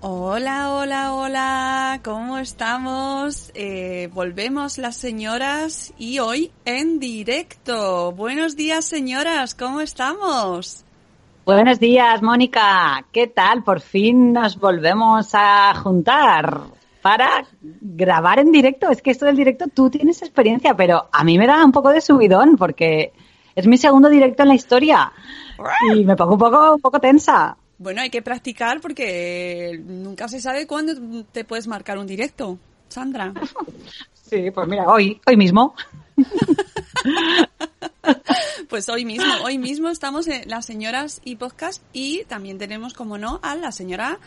Hola, hola, hola, ¿cómo estamos? Eh, volvemos las señoras y hoy en directo. Buenos días, señoras, ¿cómo estamos? Buenos días, Mónica. ¿Qué tal? Por fin nos volvemos a juntar para grabar en directo. Es que esto del directo tú tienes experiencia, pero a mí me da un poco de subidón porque es mi segundo directo en la historia y me pongo un poco, un poco tensa. Bueno, hay que practicar porque nunca se sabe cuándo te puedes marcar un directo, Sandra. Sí, pues mira, hoy, hoy mismo. Pues hoy mismo, hoy mismo estamos en las señoras y podcast y también tenemos, como no, a la señora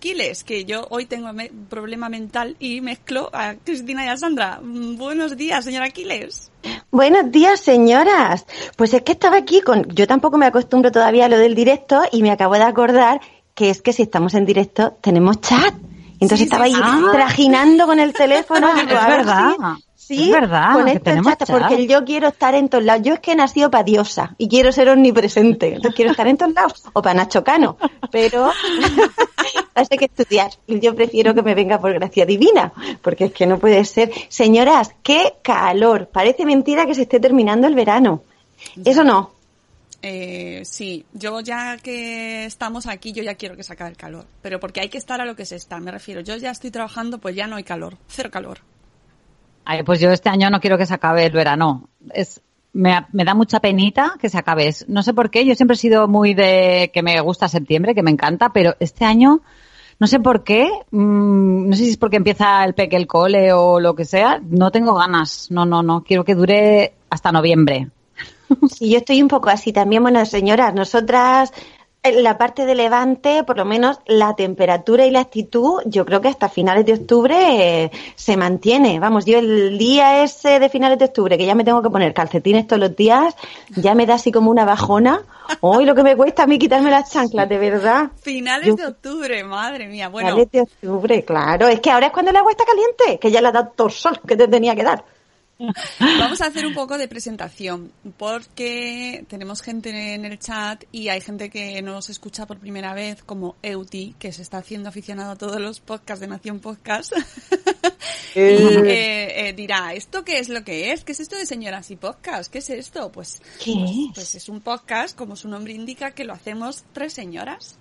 Quiles, que yo hoy tengo me- problema mental y mezclo a Cristina y a Sandra. Mm, Buenos días, señora Quiles. Buenos días, señoras. Pues es que estaba aquí con. Yo tampoco me acostumbro todavía a lo del directo y me acabo de acordar que es que si estamos en directo tenemos chat. Entonces Sí, estaba sí, ahí sí. trajinando con el teléfono. Ah, es verdad. Sí, Es verdad, con que esto tenemos chat, chat. porque yo quiero estar en todos lados. Yo es que he nacido para diosa y quiero ser omnipresente. Entonces quiero estar en todos lados. O para Nacho Cano. Pero hay que estudiar. Y yo prefiero que me venga por gracia divina. Porque es que no puede ser. Señoras, qué calor. Parece mentira que se esté terminando el verano. Eso no. Eh, sí, yo ya que estamos aquí, yo ya quiero que se acabe el calor. Pero porque hay que estar a lo que se está, me refiero. Yo ya estoy trabajando, pues ya no hay calor. Cero calor. Ay, pues yo este año no quiero que se acabe el verano. Es, me, da mucha penita que se acabe. No sé por qué, yo siempre he sido muy de que me gusta septiembre, que me encanta, pero este año no sé por qué, mm, no sé si es porque empieza el peque el cole o lo que sea, no tengo ganas. No, no, no, quiero que dure hasta noviembre. Sí, yo estoy un poco así también. Bueno, señoras, nosotras en la parte de Levante, por lo menos la temperatura y la actitud, yo creo que hasta finales de octubre eh, se mantiene. Vamos, yo el día ese de finales de octubre, que ya me tengo que poner calcetines todos los días, ya me da así como una bajona. Hoy lo que me cuesta a mí quitarme las chanclas, de verdad. Finales Yo- de octubre, madre mía. Bueno, Finales de octubre, claro. Es que ahora es cuando el agua está caliente, que ya le ha dado todo el sol que te tenía que dar. Vamos a hacer un poco de presentación porque tenemos gente en el chat y hay gente que nos escucha por primera vez como Euti, que se está haciendo aficionado a todos los podcasts de Nación Podcast. y eh, eh, dirá, ¿esto qué es lo que es? ¿Qué es esto de señoras y podcast? ¿Qué es esto? Pues, ¿Qué pues, es? pues es un podcast, como su nombre indica, que lo hacemos tres señoras.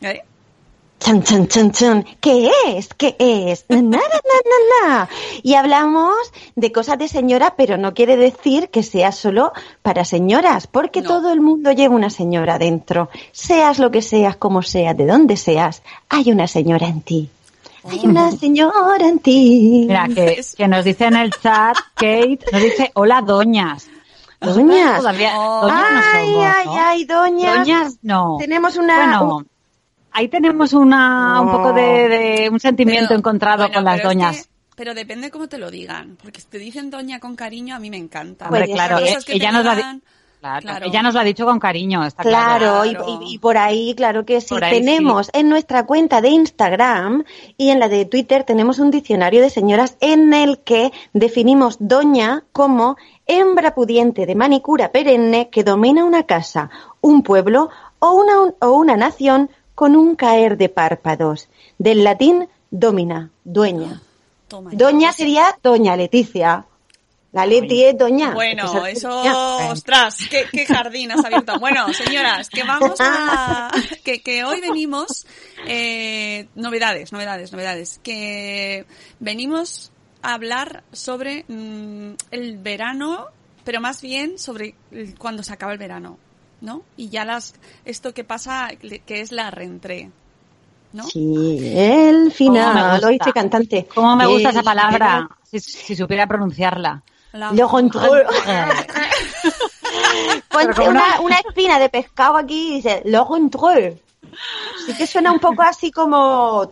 ¿Eh? Chan, chan, chan, chan. ¿Qué es? ¿Qué es? Nada, nada, nada. Y hablamos de cosas de señora, pero no quiere decir que sea solo para señoras, porque No. todo el mundo lleva una señora dentro. Seas lo que seas, como seas, de donde seas, hay una señora en ti. Hay una señora en ti. Mira, que, Es- que nos dice en el chat, Kate, nos dice, hola, doñas. Doñas. Todavía, Oh. doñas no ay, somos, ay, ¿no? ay, doñas. Doñas no. Tenemos una... Bueno, ahí tenemos una, un poco de, de un sentimiento Pero, encontrado bueno, con las es doñas. que Pero depende cómo te lo digan, porque si te dicen doña con cariño, a mí me encanta. Hombre, Pues claro, eh, ella nos digan- Claro, Claro. Ella nos lo ha dicho con cariño, está Claro, claro. y- Claro. Y, y por ahí, claro que sí. Tenemos en nuestra cuenta de Instagram y en la de Twitter tenemos un diccionario de señoras en el que definimos doña como hembra pudiente de manicura perenne que domina una casa, un pueblo o una, o una nación con un caer de párpados. Del latín domina, dueña. Toma. Doña sería doña Leticia. La Leti es doña. Bueno, eso, ostras, qué, qué jardín has abierto. Bueno, señoras, que vamos a, que, que hoy venimos, eh, novedades, novedades, novedades, que venimos a hablar sobre mm, el verano, pero más bien sobre cuando se acaba el verano, ¿no? Y ya las, esto que pasa, que es la reentrée, ¿no? Sí, el ¿Cómo me final, lo dice cantante. ¿Cómo me gusta El esa palabra? Si, si supiera pronunciarla. La- Le rentré. Ponte una, espina de pescado aquí y dice, le rentré. Sí que suena un poco así como,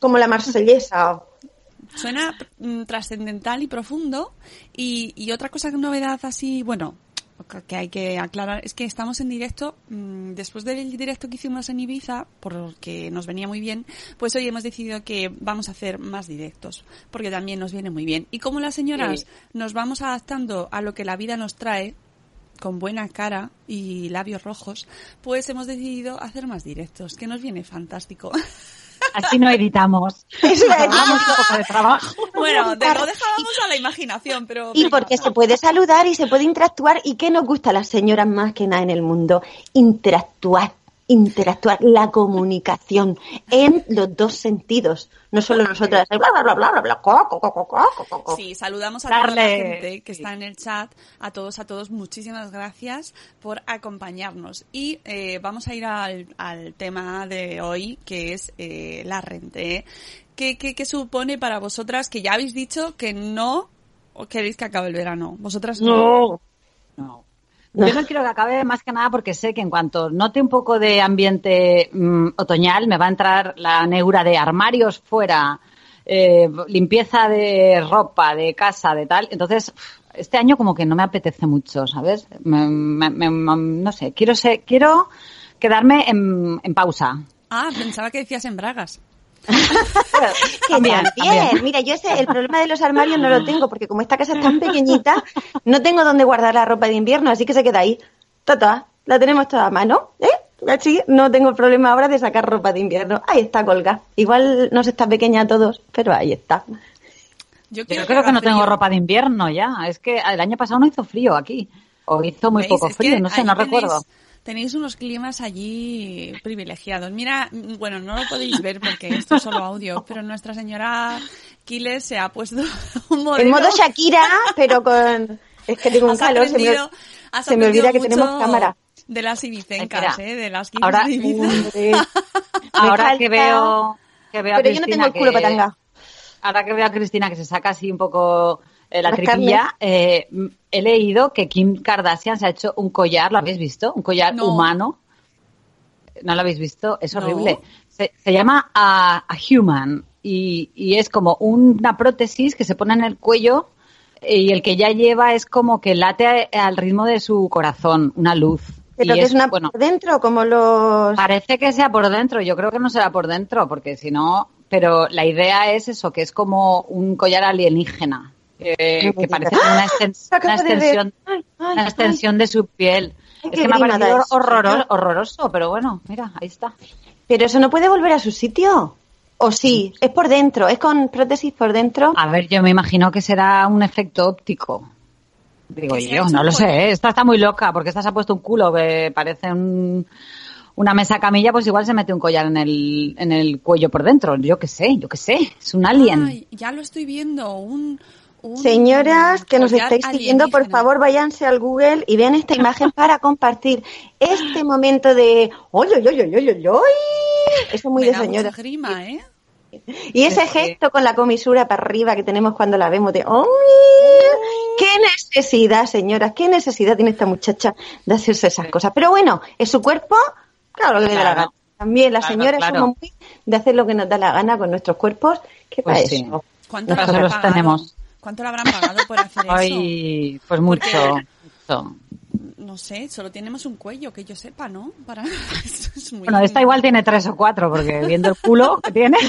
como la marsellesa. Suena mm, trascendental y profundo. Y, y otra cosa, novedad así, bueno, que hay que aclarar, es que estamos en directo, mm, después del directo que hicimos en Ibiza, porque nos venía muy bien, pues hoy hemos decidido que vamos a hacer más directos, porque también nos viene muy bien. Y como las señoras nos vamos adaptando a lo que la vida nos trae, con buena cara y labios rojos, pues hemos decidido hacer más directos, que nos viene fantástico. Así no editamos. Eso. Hagamos un poco de trabajo. bueno, de- lo dejábamos a la imaginación, pero... Y porque se puede saludar y se puede interactuar. ¿Y qué nos gusta a las señoras más que nada en el mundo? Interactuar, interactuar, la comunicación en los dos sentidos. No solo nosotras, bla, bla, bla, bla, bla, bla, co, co, co, co, co, co, co. Sí, saludamos a toda la gente que está en el chat, a todos, a todos, muchísimas gracias por acompañarnos. Y eh, vamos a ir al, al tema de hoy, que es eh, la rente. ¿Qué, qué, qué supone para vosotras que ya habéis dicho que no queréis que acabe el verano? Vosotras no. No. Yo no quiero que acabe más que nada porque sé que en cuanto note un poco de ambiente mm, otoñal me va a entrar la neura de armarios fuera, eh, limpieza de ropa, de casa, de tal. Entonces, este año como que no me apetece mucho, ¿sabes? Me- me- me- me- no sé, quiero ser, quiero quedarme en, en pausa. Ah, pensaba que decías en bragas. Que También. Mira, yo ese, el problema de los armarios no lo tengo, porque como esta casa es tan pequeñita, no tengo dónde guardar la ropa de invierno, así que se queda ahí. Tata, la tenemos toda a mano, ¿eh? Así no tengo problema ahora de sacar ropa de invierno. Ahí está colga. Igual no se está pequeña a todos, pero ahí está. Yo, Yo quiero creo que no tengo ropa de invierno ya. Es que el año pasado no hizo frío aquí. O hizo muy ¿Veis? poco Es frío, que no sé, no tenéis- recuerdo. Tenéis unos climas allí privilegiados. Mira, bueno, no lo podéis ver porque esto es solo audio, pero nuestra señora Quiles se ha puesto un modelo. En modo Shakira, pero con... Es que tengo un Has calor, se me, se me olvida que tenemos cámara. De las ibicencas, ¿eh? De las Quiles ahora- de Ibiza. Hombre. Ahora que veo, que veo a Pero yo no Cristina tengo el culo que- patanga. Ahora que veo a Cristina que se saca así un poco la Las tripilla, eh, he leído que Kim Kardashian se ha hecho un collar, ¿lo habéis visto? Un collar No. humano. ¿No lo habéis visto? Es No. horrible. Se, se llama a, a Human y, y es como una prótesis que se pone en el cuello y el que ya lleva es como que late a- al ritmo de su corazón, una luz. Pero Y que es una bueno, por dentro, como los... Parece que sea por dentro, yo creo que no será por dentro, porque si no, pero la idea es eso, que es como un collar alienígena, que, que parece una, extens- ver. extensión, Ay, ay, una extensión de su piel. Ay, es que me ha parecido horroroso, horroroso, pero bueno, mira, ahí está. Pero eso no puede volver a su sitio. ¿O sí? Es por dentro, es con prótesis por dentro. A ver, yo me imagino que será un efecto óptico. Digo yo, no lo sé. ¿eh? esta está muy loca, porque esta se ha puesto un culo que parece un- una mesa camilla, pues igual se mete un collar en el, en el cuello por dentro. Yo qué sé, yo qué sé, es un alien. Ay, ya lo estoy viendo, un... un Señoras que nos estáis siguiendo, por favor, váyanse al Google y vean esta imagen para compartir este momento de ¡Oy, oy, oy, oy, oy, oy, oy! Eso es muy Me de señora. grima, ¿eh? Y ese gesto con la comisura para arriba que tenemos cuando la vemos de ¡Oy! ¡Qué necesidad, señoras! ¿Qué necesidad tiene esta muchacha de hacerse esas cosas? Pero bueno, es su cuerpo, claro que le da la gana. También las Claro, señoras claro. somos muy de hacer lo que nos da la gana con nuestros cuerpos. ¿Qué Pues para sí. tenemos. ¿Cuánto le habrán pagado por hacer eso? Ay, pues mucho. Porque- mucho. No sé, solo tenemos un cuello, que yo sepa, ¿no? Para... Esto es muy... Bueno, esta igual tiene tres o cuatro, porque viendo el culo que tiene.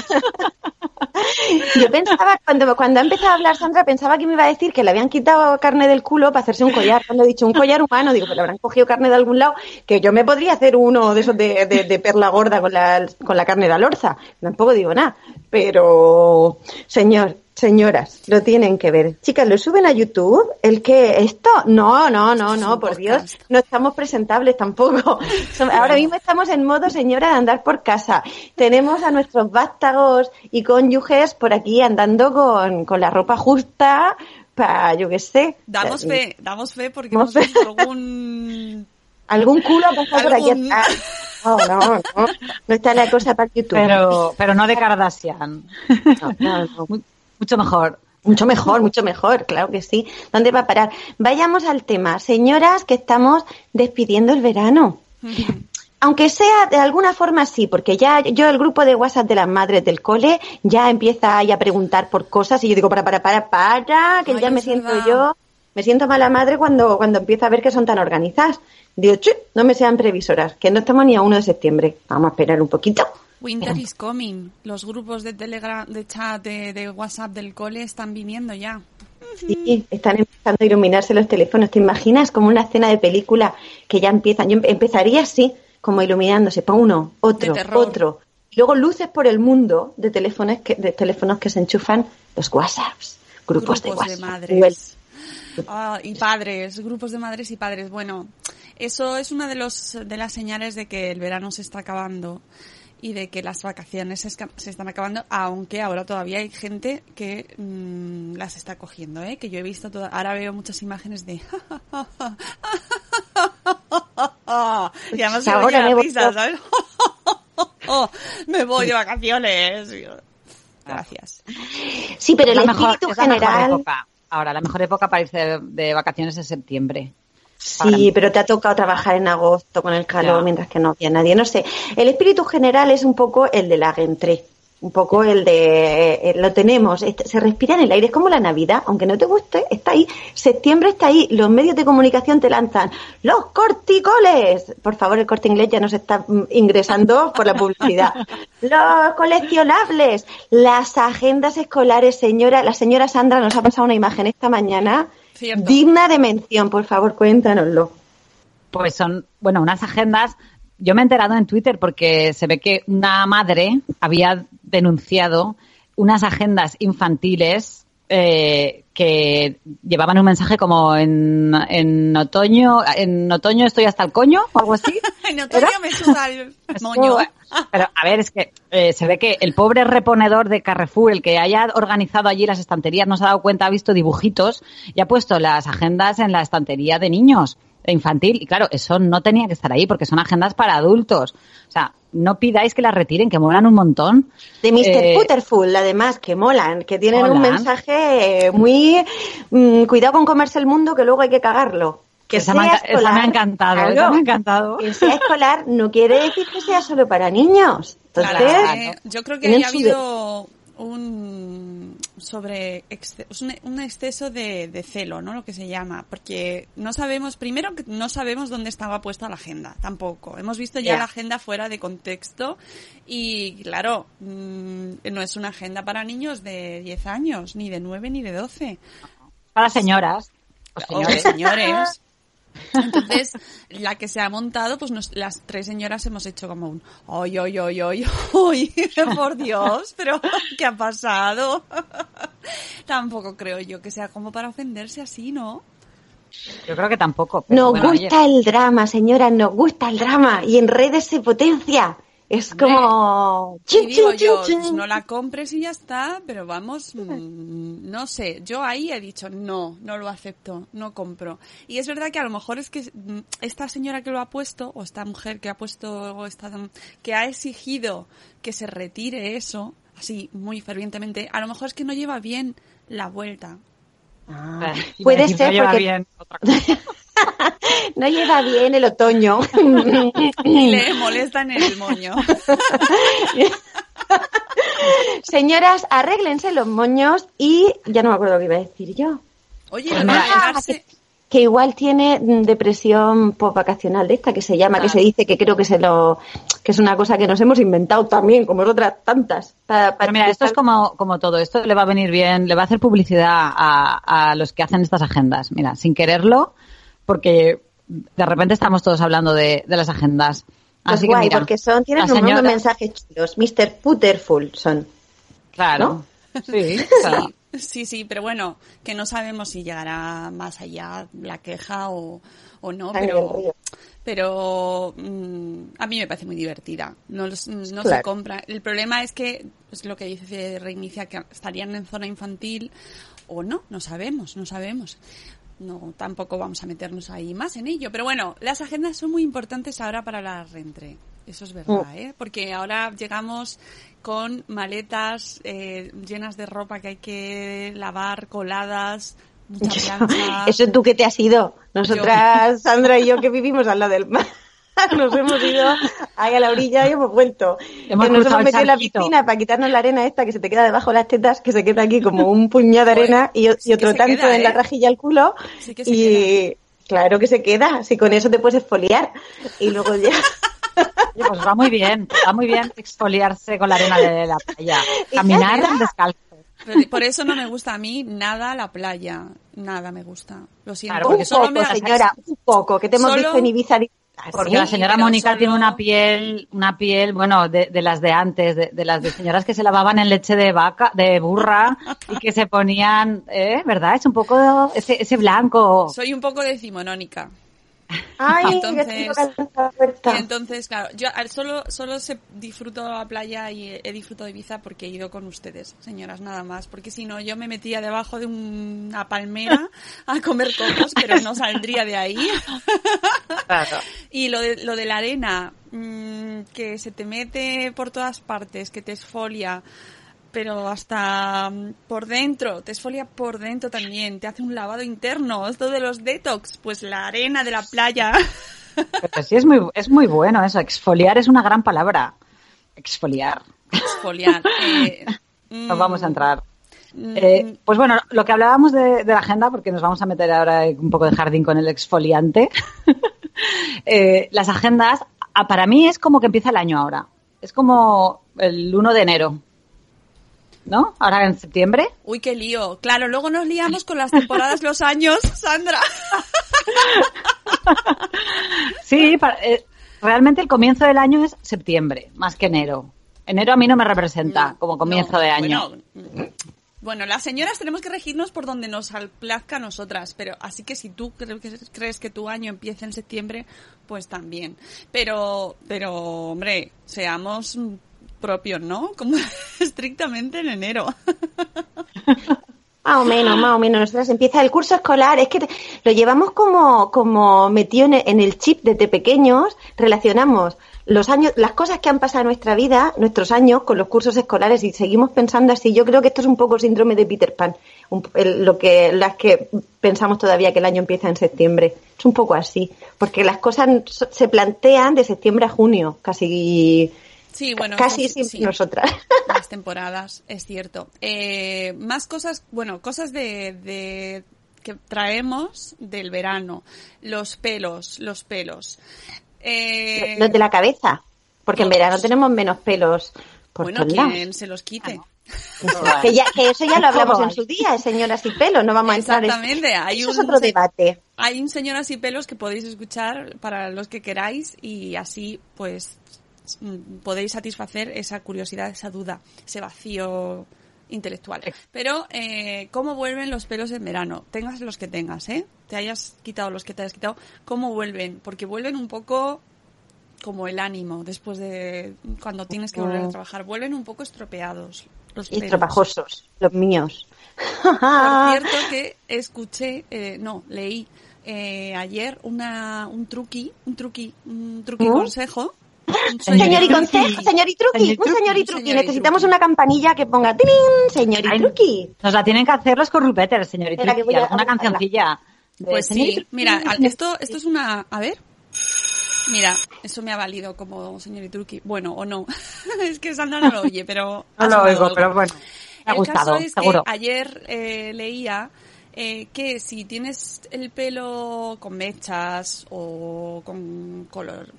Yo pensaba, cuando, cuando ha empezado a hablar Sandra, pensaba que me iba a decir que le habían quitado carne del culo para hacerse un collar. Cuando he dicho un collar humano, digo, pues le habrán cogido carne de algún lado, que yo me podría hacer uno de esos de, de- de perla gorda con la, con la carne de alorza. Tampoco digo nada. Pero, señor, señoras, lo tienen que ver. Chicas, lo suben a YouTube. ¿El que ¿Esto? No, no, no, no, por podcast. Dios. No estamos presentables tampoco. Ahora mismo estamos en modo señora de andar por casa. Tenemos a nuestros vástagos y cónyuges por aquí andando con, con la ropa justa para, yo qué sé. Damos eh, fe, damos fe porque hemos fe. visto algún... Algún culo ha pasado por aquí. Atrás. No, no, no. No está la cosa para YouTube. Pero, pero no de Kardashian. No, no, no. Mu- Mucho mejor. Mucho mejor, mucho mejor, claro que sí. ¿Dónde va a parar? Vayamos al tema. Señoras, que estamos despidiendo el verano. Aunque sea de alguna forma sí, porque ya yo el grupo de WhatsApp de las madres del cole ya empieza ahí a preguntar por cosas y yo digo, para, para, para, para, que Ay, ya me siento yo, me siento mala madre cuando, cuando empiezo a ver que son tan organizadas. Digo, "Chu, no me sean previsoras, que no estamos ni a 1 de septiembre. Vamos a esperar un poquito. Winter is coming. Los grupos de Telegram, de chat, de, de WhatsApp del cole están viniendo ya. Sí, están empezando a iluminarse los teléfonos. ¿Te imaginas como una escena de película que ya empiezan? Yo em- empezaría así, como iluminándose, para uno, otro, De otro. Luego luces por el mundo de teléfonos que, de teléfonos que se enchufan los WhatsApps, grupos, de grupos WhatsApp. de madres. Ah, y padres, grupos de madres y padres. Bueno, eso es una de los de las señales de que el verano se está acabando y de que las vacaciones se, se están acabando, aunque ahora todavía hay gente que mm, las está cogiendo, ¿eh? Que yo he visto, toda- ahora veo muchas imágenes de... y además se Ahora oye la me voy risa. ¿sabes? me voy de vacaciones. Gracias. Sí, pero el la mejor- espíritu es la mejor general. época. Ahora, la mejor época para irse de, de vacaciones es septiembre. Sí, pero te ha tocado trabajar en agosto con el calor Ya. mientras que no había nadie. No sé. El espíritu general es un poco el de la rentrée. Un poco el de. eh, lo tenemos. Se respira en el aire. Es como la Navidad. Aunque no te guste, está ahí. Septiembre está ahí. Los medios de comunicación te lanzan. ¡Los corticoles! Por favor, el corte inglés ya nos está mm, ingresando por la publicidad. Los coleccionables. Las agendas escolares, señora. La señora Sandra nos ha pasado una imagen esta mañana. Cierto. Digna de mención, por favor, cuéntanoslo. Pues son, bueno, unas agendas. Yo me he enterado en Twitter porque se ve que una madre había denunciado unas agendas infantiles eh, que llevaban un mensaje como en, en otoño, en otoño estoy hasta el coño o algo así. Me suda el moño. Pero a ver, es que eh, se ve que el pobre reponedor de Carrefour, el que haya organizado allí las estanterías, no se ha dado cuenta, ha visto dibujitos y ha puesto las agendas en la estantería de niños, infantil. Y claro, eso no tenía que estar ahí porque son agendas para adultos. O sea, no pidáis que las retiren, que molan un montón. De Mr. Eh, Putterful, además, que molan, que tienen un mensaje eh, muy... mm, cuidado con comerse el mundo, que luego hay que cagarlo. Que Esa me ha sea enca- esa me ha escolar, encantado, claro, esa me ha encantado. Que sea escolar no quiere decir que sea solo para niños. Entonces, Claro, eh, yo creo que haya habido un sobre exce- un, exceso de, de celo, ¿no? Lo que se llama, porque no sabemos, primero que no sabemos dónde estaba puesta la agenda, tampoco. Hemos visto ya Ya. la agenda fuera de contexto y claro, mm, no es una agenda para niños de 10 años, ni de 9 ni de 12. Para señoras. o O señores. Entonces, la que se ha montado, pues nos- las tres señoras hemos hecho como un ¡ay, ay, ay, ay, ay! ¡Por Dios! ¿Pero qué ha pasado? Tampoco creo yo que sea como para ofenderse así, ¿no? Yo creo que tampoco. pero nos bueno, oye. gusta el drama, señora, nos gusta el drama. Y en redes se potencia. Es como... Y digo yo, no la compres y ya está, pero vamos, mm, no sé, yo ahí he dicho, no, no lo acepto, no compro. Y es verdad que a lo mejor es que mm, esta señora que lo ha puesto, o esta mujer que ha puesto, o esta, que ha exigido que se retire eso, así muy fervientemente, a lo mejor es que no lleva bien la vuelta. Ah, Eh, iba a puede ser no lleva porque bien otra cosa. no lleva bien el otoño. Y le molesta en el moño. Señoras, arréglense los moños y ya no me acuerdo qué iba a decir yo. Oye, Pues arreglarse- Que igual tiene mm, depresión post-vacacional de esta que se llama, que se dice que creo que se lo que es una cosa que nos hemos inventado también, como otras tantas. Para, para Pero mira, esto es como, como todo. Esto le va a venir bien, le va a hacer publicidad a, a los que hacen estas agendas. Mira, sin quererlo, porque de repente estamos todos hablando de, de las agendas. Pues Así que guay, mira, porque son, tienen la unos señora- mensajes chulos. Mr. Putterful son. Claro. Sí, claro. Sí, sí, sí, pero bueno, que no sabemos si llegará más allá la queja o, o no, pero, pero mm, a mí me parece muy divertida. No, los- no se compra. El problema es que, es lo que dice Reinicia, que estarían en zona infantil o no, no sabemos, no sabemos. No, tampoco vamos a meternos ahí más en ello. Pero bueno, las agendas son muy importantes ahora para la reentré. Eso es verdad, Mm. ¿eh? Porque ahora llegamos con maletas eh, llenas de ropa que hay que lavar, coladas, mucha plancha. Eso tú que te has ido. Nosotras, Sandra y yo, que vivimos al lado del mar. Nos hemos ido ahí a la orilla y hemos vuelto. Hemos que nos hemos metido en la piscina para quitarnos la arena esta que se te queda debajo de las tetas, que se queda aquí como un puñado de Joder, arena y, y sí que otro tanto queda, en la ¿eh? rajilla al culo. Sí que se y claro que se queda. Si con eso te puedes esfoliar. Y luego ya. Oye, pues va muy bien, va muy bien exfoliarse con la arena de la playa. Caminar descalzo. Pero por eso no me gusta a mí nada la playa. Nada me gusta. Lo siento. Claro, un solo poco, me señora, un poco, que te hemos Solo- visto en Ibiza. Porque la señora Mónica tiene una piel, una piel, bueno, de, de las de antes, de, de las de señoras que se lavaban en leche de vaca, de burra y que se ponían, ¿eh? ¿Verdad? Es un poco ese, ese blanco. Soy un poco decimonónica. Ay, Entonces-. Y entonces, claro, yo solo, solo se disfruto la playa y he, disfrutado de Ibiza porque he ido con ustedes, señoras, nada más. Porque si no, yo me metía debajo de una palmera a comer cocos, pero no saldría de ahí. Claro. Y lo de, lo de la arena, mm, que se te mete por todas partes, que te esfolia, pero hasta mm, por dentro, te esfolia por dentro también, te hace un lavado interno, esto de los detox, pues la arena de la playa. Pero sí es muy, es muy bueno eso. Exfoliar es una gran palabra. Exfoliar. Esfoliar. eh, No mm, vamos a entrar. mm, Eh, pues bueno, lo que hablábamos de, de la agenda, porque nos vamos a meter ahora un poco de jardín con el exfoliante. Eh, las agendas, ah, para mí es como que empieza el año ahora. Es como el 1 de enero. ¿No? Ahora en septiembre. Uy, qué lío. Claro, luego nos liamos con las temporadas, los años, Sandra. Sí, pa- eh, realmente el comienzo del año es septiembre, más que enero. Enero a mí no me representa como comienzo No, de año. Bueno, bueno, las señoras tenemos que regirnos por donde nos plazca a nosotras, pero así que si tú crees que tu año empieza en septiembre, pues también. Pero, pero, hombre, seamos propios, ¿no? Como estrictamente en enero. Más o menos, más o menos. Nosotras empieza el curso escolar. Es que te- lo llevamos como, como metido en el, chip desde pequeños. Relacionamos los años, las cosas que han pasado en nuestra vida, nuestros años, con los cursos escolares y seguimos pensando así. Yo creo que esto es un poco el síndrome de Peter Pan. Un- el- lo que, las que pensamos todavía que el año empieza en septiembre. Es un poco así. Porque las cosas se plantean de septiembre a junio, casi, Sí, bueno, casi sí, siempre sí. nosotras. las temporadas, es cierto. Eh, más cosas, bueno, cosas de, de que traemos del verano. Los pelos, los pelos. Eh, Los de la cabeza. Porque en verano tenemos menos pelos por bueno, quien se los quite. Que, ya, que eso ya lo hablamos en su día, señoras y pelos, no vamos a entrar. en- Exactamente, hay eso es un otro se- debate. Hay un señoras y pelos que podéis escuchar para los que queráis y así pues podéis satisfacer esa curiosidad, esa duda, ese vacío intelectual. Pero, eh, ¿cómo vuelven los pelos en verano? Tengas los que tengas, ¿eh? Te hayas quitado los que te hayas quitado. ¿Cómo vuelven? Porque vuelven un poco como el ánimo después de cuando tienes que volver a Mm. trabajar. Vuelven un poco estropeados. Los Y pelos. estropajosos, los míos. Por cierto que escuché, eh, no, leí eh, ayer una, un truqui, un truqui, un truqui ¿Mm? consejo. Señor y truqui. consejo, señor y truqui, Señor y un señor y truqui. truqui. Señor y Necesitamos truqui. una campanilla que ponga ¡tirín! señor y truqui. Nos la tienen que hacer los corrupetes, que voy a alguna cancioncilla. de Pues señor y sí, truqui. mira, esto, esto es una, a ver. Mira, eso me ha valido como señor Itruki. Bueno, o no. es que Sandra no lo oye, pero... No lo oigo, algo. pero bueno. Me ha el gustado, caso es seguro. que ayer eh, leía eh, que si tienes el pelo con mechas o con color,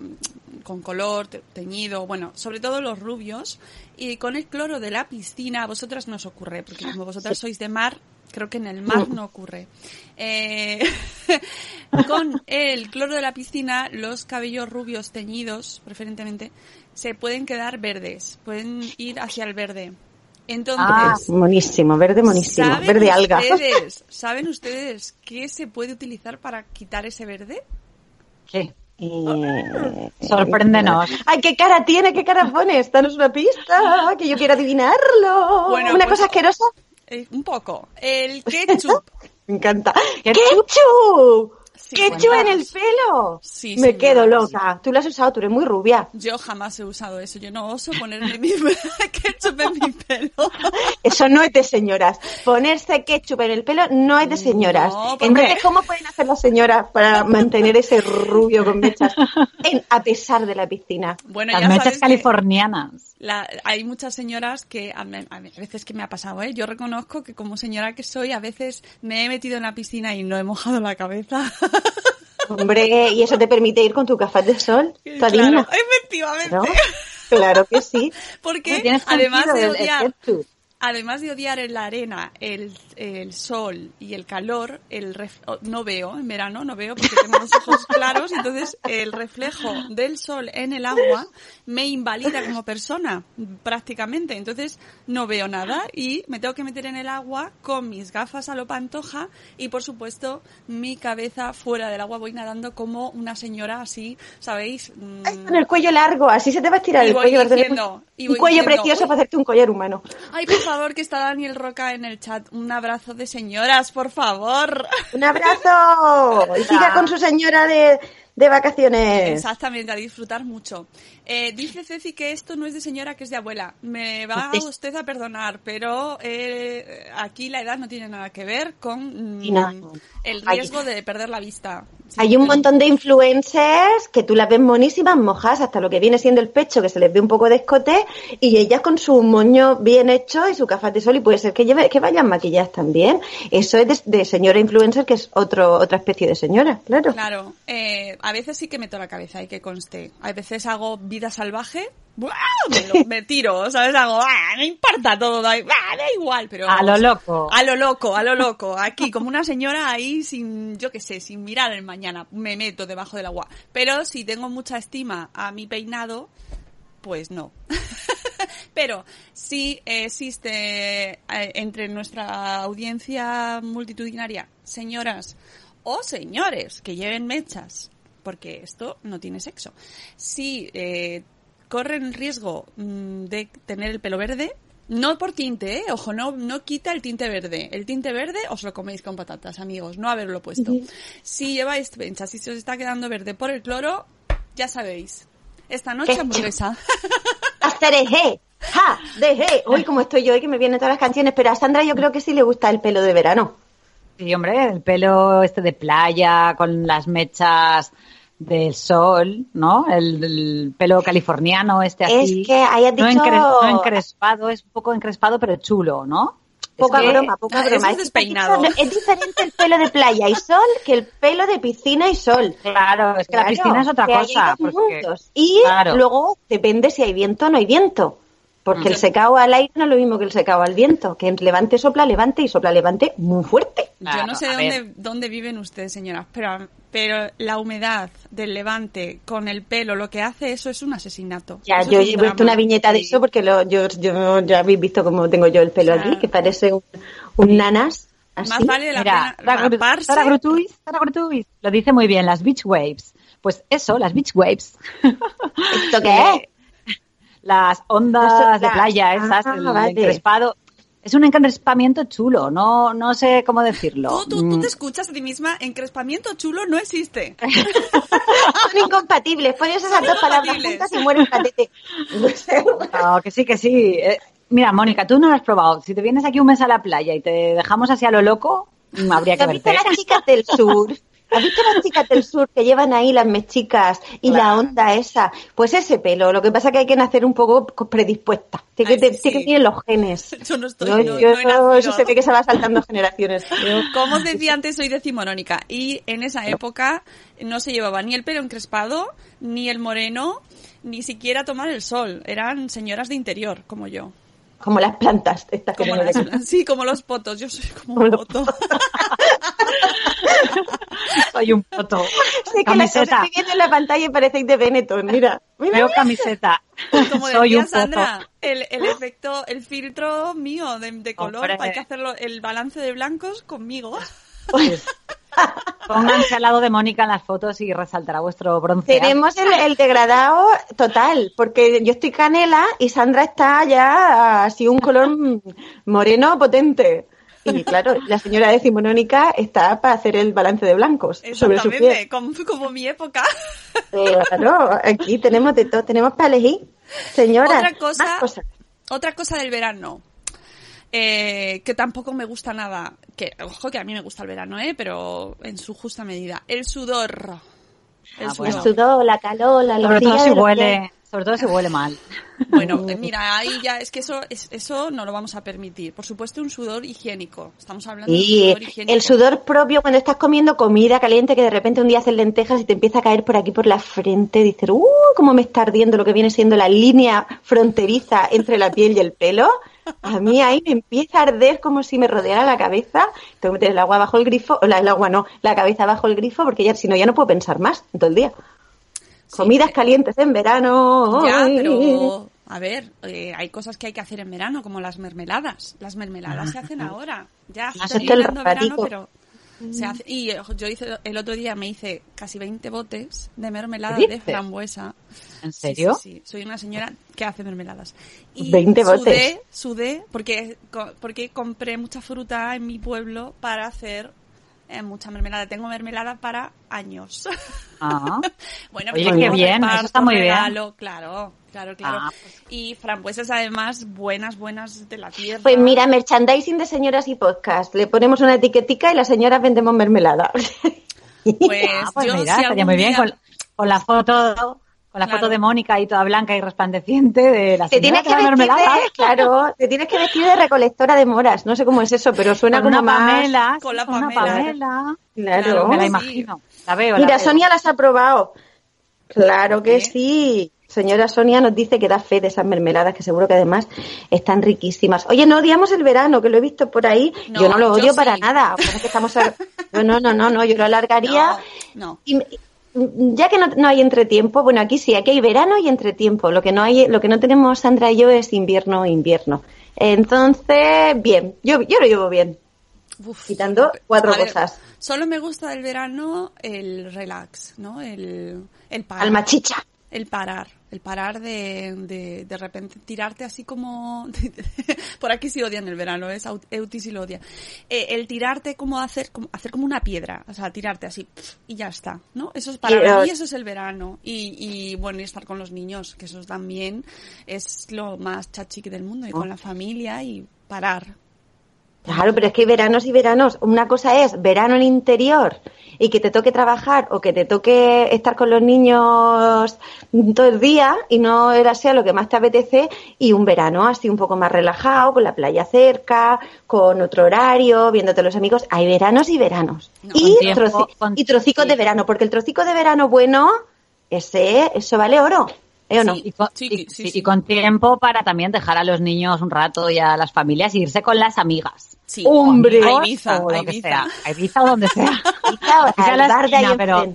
con color te- teñido, bueno, sobre todo los rubios, y con el cloro de la piscina, a vosotras no os ocurre, porque como vosotras sois de mar, creo que en el mar no ocurre. Eh, con el cloro de la piscina, los cabellos rubios teñidos, preferentemente, se pueden quedar verdes, pueden ir hacia el verde. Entonces, Ah, monísimo, verde monísimo, ¿Saben verde alga. Ustedes, ¿Saben ustedes qué se puede utilizar para quitar ese verde? ¿Qué? Eh, Sorpréndenos. Ay, qué cara tiene, qué cara pones. Danos una pista, que yo quiero adivinarlo. Bueno, una pues- cosa asquerosa. Eh, un poco. El ketchup. Me encanta. ¿Ketchup? ¡Ketchup! Sí, ¡Ketchup en el pelo! Sí, Me señora, quedo sí. loca. Tú lo has usado, tú eres muy rubia. Yo jamás he usado eso. Yo no oso ponerme mi ketchup en mi pelo. Eso no es de señoras. Ponerse ketchup en el pelo no es de señoras. No, porque- Entonces, ¿cómo pueden hacer las señoras para mantener ese rubio con mechas en- a pesar de la piscina? Bueno, Las ya mechas sabes que californianas. La- hay muchas señoras que a, veces que me ha pasado, ¿eh? Yo reconozco que como señora que soy, a veces me he metido en la piscina y no he mojado la cabeza. Hombre, ¿y eso te permite ir con tu café de sol? ¿Tu claro, efectivamente. ¿No? Claro que sí. Porque además de odiar. Además de odiar en la arena, el, el sol y el calor, el ref- oh, no veo en verano, no veo porque tengo los ojos claros, entonces el reflejo del sol en el agua me invalida como persona prácticamente, entonces no veo nada y me tengo que meter en el agua con mis gafas a lo pantoja y por supuesto mi cabeza fuera del agua voy nadando como una señora así, ¿sabéis? Mm, Con el cuello largo, así se te va a estirar Y el voy cuello. diciendo, y un voy cuello diciendo, precioso "Uy". para hacerte un collar humano. Ay, por favor, que está Daniel Roca en el chat. Un abrazo de señoras, por favor. ¡Un abrazo! Y siga con su señora de, de vacaciones. Exactamente, a disfrutar mucho. Eh, dice Ceci que esto no es de señora, que es de abuela. Me va usted a perdonar, pero eh, aquí la edad no tiene nada que ver con mm, no. el riesgo de perder la vista. Sí, Hay un montón de influencers que tú las ves monísimas, mojadas hasta lo que viene siendo el pecho, que se les ve un poco de escote, y ellas con su moño bien hecho y su gafas de sol, y puede ser que lleve, que vayan maquilladas también. Eso es de, de señora influencer, que es otro, otra especie de señora, claro. Claro, eh, a veces sí que meto la cabeza, hay que conste. A veces hago vida salvaje, ¡buah! me, lo- me tiro, ¿sabes? Hago, ¡ah! no importa todo, da, ¡ah! da igual, pero... A lo loco. A lo loco, a lo loco. Aquí, como una señora ahí sin, yo qué sé, sin mirar el mañana, me meto debajo del agua. Pero si tengo mucha estima a mi peinado, pues no. Pero si existe eh, entre nuestra audiencia multitudinaria señoras o señores que lleven mechas, porque esto no tiene sexo, si eh, corren riesgo mm, de tener el pelo verde, no por tinte, ¿eh? ojo, no, no quita el tinte verde. El tinte verde os lo coméis con patatas, amigos, no haberlo puesto. Si lleváis mechas y se os está quedando verde por el cloro, ya sabéis. Esta noche hamburguesa. Hacer eje, ja, deje. Hoy como estoy yo, hoy que me vienen todas las canciones, pero a Sandra yo creo que sí le gusta el pelo de verano. Sí, hombre, el pelo este de playa con las mechas del sol, ¿no? El, el pelo californiano este así. Es que no, dicho- encre- no encrespado, es un poco encrespado pero chulo, ¿no? Poca Es que- broma, poca Ah, broma. es despeinado. es diferente el pelo de playa y sol que el pelo de piscina y sol. Claro, es que la piscina es otra cosa. Porque. Y claro. luego depende si hay viento o no hay viento. Porque el secado al aire no es lo mismo que el secado al viento. Que en levante sopla levante y sopla levante muy fuerte. Yo no sé dónde, dónde viven ustedes, señoras, pero, pero la humedad del levante con el pelo, lo que hace eso es un asesinato. Ya, Eso yo he puesto drama. una viñeta de eso porque lo, yo, yo ya habéis visto cómo tengo yo el pelo Claro. aquí, que parece un, un nanas. Así. Más vale la Mira, pena lo dice muy bien, las beach waves. Pues eso, las beach waves. ¿Esto qué es? Las ondas Eso, de playa, esas, ah, el vale. encrespado. Es un encrespamiento chulo, no, no sé cómo decirlo. Tú, tú, tú Mm, te escuchas a ti misma, encrespamiento chulo no existe. Son incompatibles. Pones esas Son dos palabras juntas y mueres patete. no, que sí, que sí. Eh, mira, Mónica, tú no lo has probado. Si te vienes aquí un mes a la playa y te dejamos así a lo loco, mm, habría que ¿Has visto verte. las chicas del sur? ¿Has visto las chicas del sur que llevan ahí las mechicas y la onda esa? Pues ese pelo, lo que pasa es que hay que nacer un poco predispuesta. Tiene que, Ay, sí, tiene sí. que tener los genes. Yo no estoy, Yo- no- yo no eso, se ve que se va saltando generaciones. Como os decía antes, soy decimonónica y en esa época no se llevaba ni el pelo encrespado, ni el moreno, ni siquiera tomar el sol. Eran señoras de interior, como yo. Como las plantas. Estas Como las- aquí. sí, como los potos. Yo soy como Como un poto. Soy un poto. Sí, que la Camiseta. estoy viendo en la pantalla y parecéis de Benetton, mira. mira. Veo camiseta. Como Soy decía un poto. Sandra, el, el efecto, el filtro mío de, de color, Hombre. hay que hacerlo, el balance de blancos conmigo. Pónganse al lado de Mónica en las fotos y resaltará vuestro bronce. Tenemos el, el degradado total, porque yo estoy canela y Sandra está ya así un color moreno potente. Y claro, la señora decimonónica está para hacer el balance de blancos sobre su piel. Exactamente, como, como mi época. Claro, aquí tenemos de todo, tenemos para elegir. Señora, Otra cosa, más cosas. otra cosa del verano. eh, que tampoco me gusta nada. Que, ojo, que a mí me gusta el verano, ¿eh? Pero en su justa medida. El sudor. El Ah, sudor. El sudor, la calor, la Sobre todo si huele, sobre todo si huele mal. Bueno, mira, ahí ya es que eso, es, eso no lo vamos a permitir. Por supuesto, un sudor higiénico. Estamos hablando de un sudor higiénico. el sudor propio cuando estás comiendo comida caliente que de repente un día haces lentejas y te empieza a caer por aquí por la frente, dices, ¡uh! cómo me está ardiendo lo que viene siendo la línea fronteriza entre la piel y el pelo. A mí ahí me empieza a arder como si me rodeara la cabeza. Tengo que meter el agua bajo el grifo, o la, el agua no, la cabeza bajo el grifo porque ya si no ya no puedo pensar más en todo el día. Comidas calientes en verano. Ya, pero a ver, eh, hay cosas que hay que hacer en verano, como las mermeladas. Las mermeladas se hacen ahora. Ya hecho el verano, pero se hace. Y yo hice el otro día me hice casi 20 botes de mermelada ¿Qué de frambuesa. ¿En serio? Sí, sí, Soy una señora que hace mermeladas. Y 20 botes. Sudé, sudé porque, porque compré mucha fruta en mi pueblo para hacer eh, mucha mermelada. Tengo mermelada para años. Ah. bueno, Oye, pues qué bien, eso está muy bien. Claro, claro, claro. Ah, Y frambuesas además buenas, buenas de la tierra. Pues mira, merchandising de señoras y podcast. Le ponemos una etiquetica y las señoras vendemos mermelada. Pues, Ah, pues yo mira, si estaría muy bien día- con, con la foto con la Claro. foto de Mónica y toda blanca y resplandeciente de la Te tienes que mermelada. de, claro, te tienes que vestir de recolectora de moras. No sé cómo es eso, pero suena con como una más. Pamela, Con la con una Pamela. Pamela. Claro. Claro, Me la sí. imagino. La veo, la Mira, veo. Sonia las ha probado. Claro que ¿Qué? sí. Señora Sonia nos dice que da fe de esas mermeladas, que seguro que además están riquísimas. Oye, no odiamos el verano, que lo he visto por ahí. No, yo no lo odio sí. para nada. Estamos a- No, no, no, no, no, yo lo alargaría. No, no. Y, ya que no, no hay entretiempo, bueno, aquí sí, aquí hay verano y entretiempo. Lo que no hay, lo que no tenemos Sandra y yo es invierno e invierno. Entonces, bien, yo, yo lo llevo bien. Uf. Quitando cuatro ver, cosas. Solo me gusta del verano el relax, ¿no? El, el parar. Alma chicha. El parar. El parar de, de, de repente tirarte así como... Por aquí sí odian el verano, es Euti sí lo odia. Eh, el tirarte como hacer, como hacer como una piedra, o sea, tirarte así y ya está, ¿no? Eso es para Pero- mí, eso es el verano. Y, y bueno, y estar con los niños, que eso también es lo más chachique del mundo, y con la familia y parar. Claro, pero es que hay veranos y veranos. Una cosa es verano en interior y que te toque trabajar o que te toque estar con los niños todo el día y no era sea lo que más te apetece y un verano así un poco más relajado, con la playa cerca, con otro horario, viéndote los amigos. Hay veranos y veranos. No, y, tiempo, troci- con- y trocicos sí. de verano, porque el trocico de verano bueno, ese, eso vale oro. ¿Eh o no? Sí. Y con, Sí, y- sí, sí, sí. y con tiempo para también dejar a los niños un rato y a las familias y irse con las amigas. Sí, Hombre. a Ibiza, o a lo que Ibiza. sea. A Ibiza o donde sea. Quizá al la de ahí esquina, pero,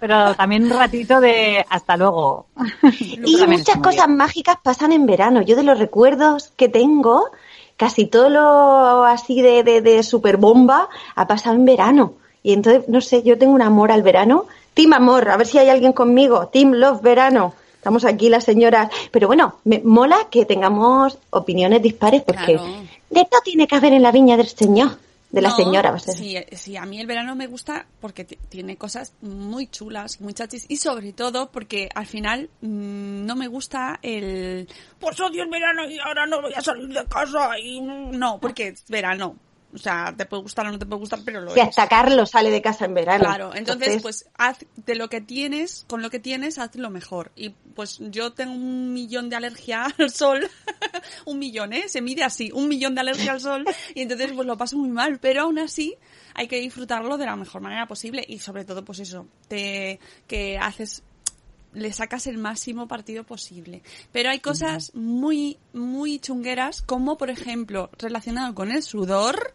pero también un ratito de hasta luego. Y muchas cosas bien. mágicas pasan en verano. Yo de los recuerdos que tengo, casi todo lo así de, de, de super bomba ha pasado en verano. Y entonces, no sé, yo tengo un amor al verano. Team Amor, a ver si hay alguien conmigo. Team Love Verano. Estamos aquí las señoras. Pero bueno, me mola que tengamos opiniones dispares porque Claro. De todo tiene que haber en la viña del señor. De la No, señora, va a ser. Sí, sí, a mí el verano me gusta porque tiene cosas muy chulas, muy chachis y sobre todo porque al final mm, no me gusta el pues odio el verano y ahora no voy a salir de casa y no, porque es verano. O sea, te puede gustar o no te puede gustar, pero lo Si es. hasta Carlos sale de casa en verano. Claro, entonces, pues haz de lo que tienes, con lo que tienes, haz lo mejor. Y pues yo tengo un millón de alergia al sol, un millón, ¿eh? Se mide así, un millón de alergia al sol, y entonces pues lo paso muy mal, pero aún así hay que disfrutarlo de la mejor manera posible y sobre todo pues eso, te, que haces le sacas el máximo partido posible. Pero hay cosas muy, muy chungueras, como por ejemplo, relacionado con el sudor,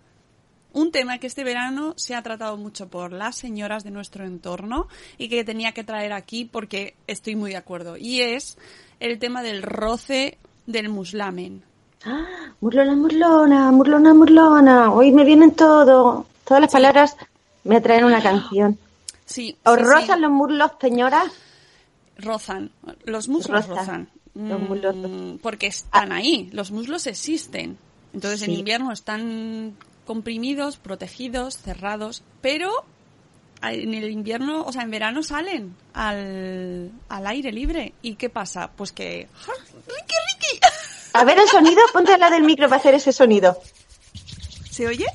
un tema que este verano se ha tratado mucho por las señoras de nuestro entorno y que tenía que traer aquí porque estoy muy de acuerdo. Y es el tema del roce del muslamen. Ah, murlona, murlona, murlona, murlona. Hoy me vienen todo. Todas las palabras me atraen una canción. Sí. ¿Os sí, rozan sí. los muslos, señora? Rozan. Los muslos Rozan. rozan. Los Mm, muslos. Porque están ahí. Los muslos existen. Entonces en invierno están comprimidos, protegidos, cerrados, pero en el invierno, o sea, en verano salen al, al aire libre. ¿Y qué pasa? Pues que... ¡Ricky, Ricky! A ver el sonido, ponte al lado del micro para hacer ese sonido. ¿Se oye?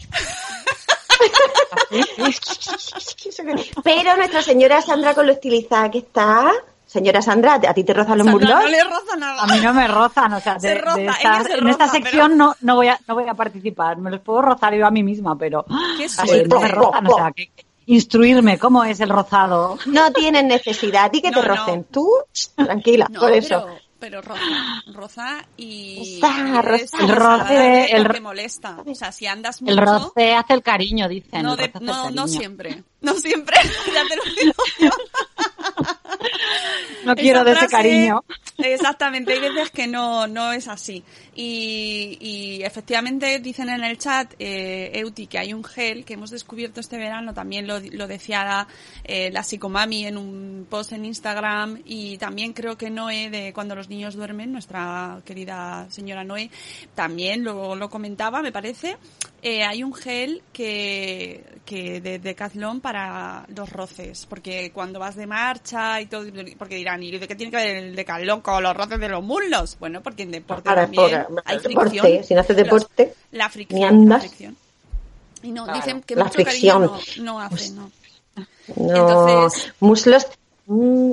Pero nuestra señora Sandra con lo estilizada que está. Señora Sandra, ¿a ti te rozan los Sandra, muslos? no le roza nada. A mí no me rozan, o sea, de, Se de roza, se en esta sección pero- no, no, voy a, no voy a participar. Me los puedo rozar yo a mí misma, pero Qué suerte. no me rozan, o sea, que, instruirme cómo es el rozado. No tienen necesidad. A ti que No, te no. rocen. Tú, tranquila, No, por eso. pero, pero roza, roza y, Roza. El roce, el molesta. O sea, si andas mucho, El roce hace el cariño, dicen. no, de- no, no siempre, no siempre, ya te lo digo. No quiero Esa de ese cariño. Exactamente, hay veces que no, no es así. Y, efectivamente dicen en el chat, eh, Euti, que hay un gel que hemos descubierto este verano, también lo, lo decía eh, la psicomami en un post en Instagram y también creo que Noé de Cuando los niños duermen, nuestra querida señora Noé, también lo, lo comentaba, me parece. Eh, hay un gel que, que de Decathlon para los roces, porque cuando vas de marcha y todo, porque dirán, ¿y de qué tiene que ver el Decathlon con los roces de los muslos? Bueno, porque en deporte Ahora, también por- hay deporte, fricción. si no haces deporte, la fricción, ni andas. la fricción. Y no, Claro, dicen que la mucho fricción. cariño no, no hace, no. No, Entonces- muslos. mm,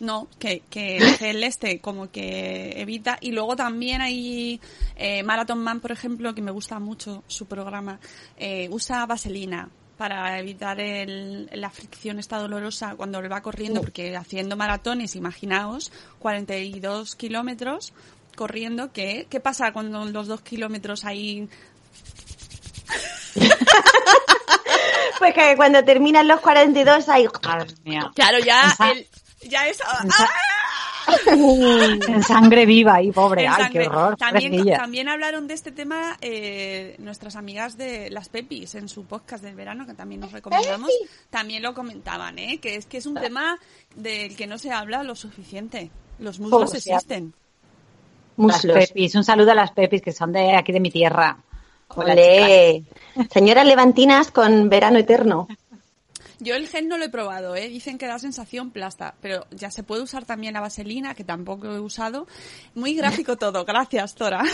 No, que, que el este como que evita. Y luego también hay eh, Marathon Man, por ejemplo, que me gusta mucho su programa, eh, usa vaselina para evitar el, la fricción esta dolorosa cuando él va corriendo, porque haciendo maratones, imaginaos, 42 kilómetros corriendo, ¿qué, ¿qué pasa cuando los dos kilómetros ahí Pues que cuando terminan los 42 hay... Claro, ya, Esa- el, ya es... esa- ¡Ah! En sangre viva ahí, pobre. En Ay, sangre. qué horror. También, hablaron de este tema eh, nuestras amigas de las Pepis en su podcast del verano, que también nos recomendamos. También lo comentaban, ¿eh? que es que es un tema del que no se habla lo suficiente. Los muslos existen. Las Muslos. pepis, un saludo a las pepis que son de aquí de mi tierra. Hola, Olé. Señoras levantinas con verano eterno. Yo el gel no lo he probado, ¿eh? dicen que da sensación plasta, pero ya se puede usar también la vaselina, que tampoco he usado. Muy gráfico todo, gracias, Tora.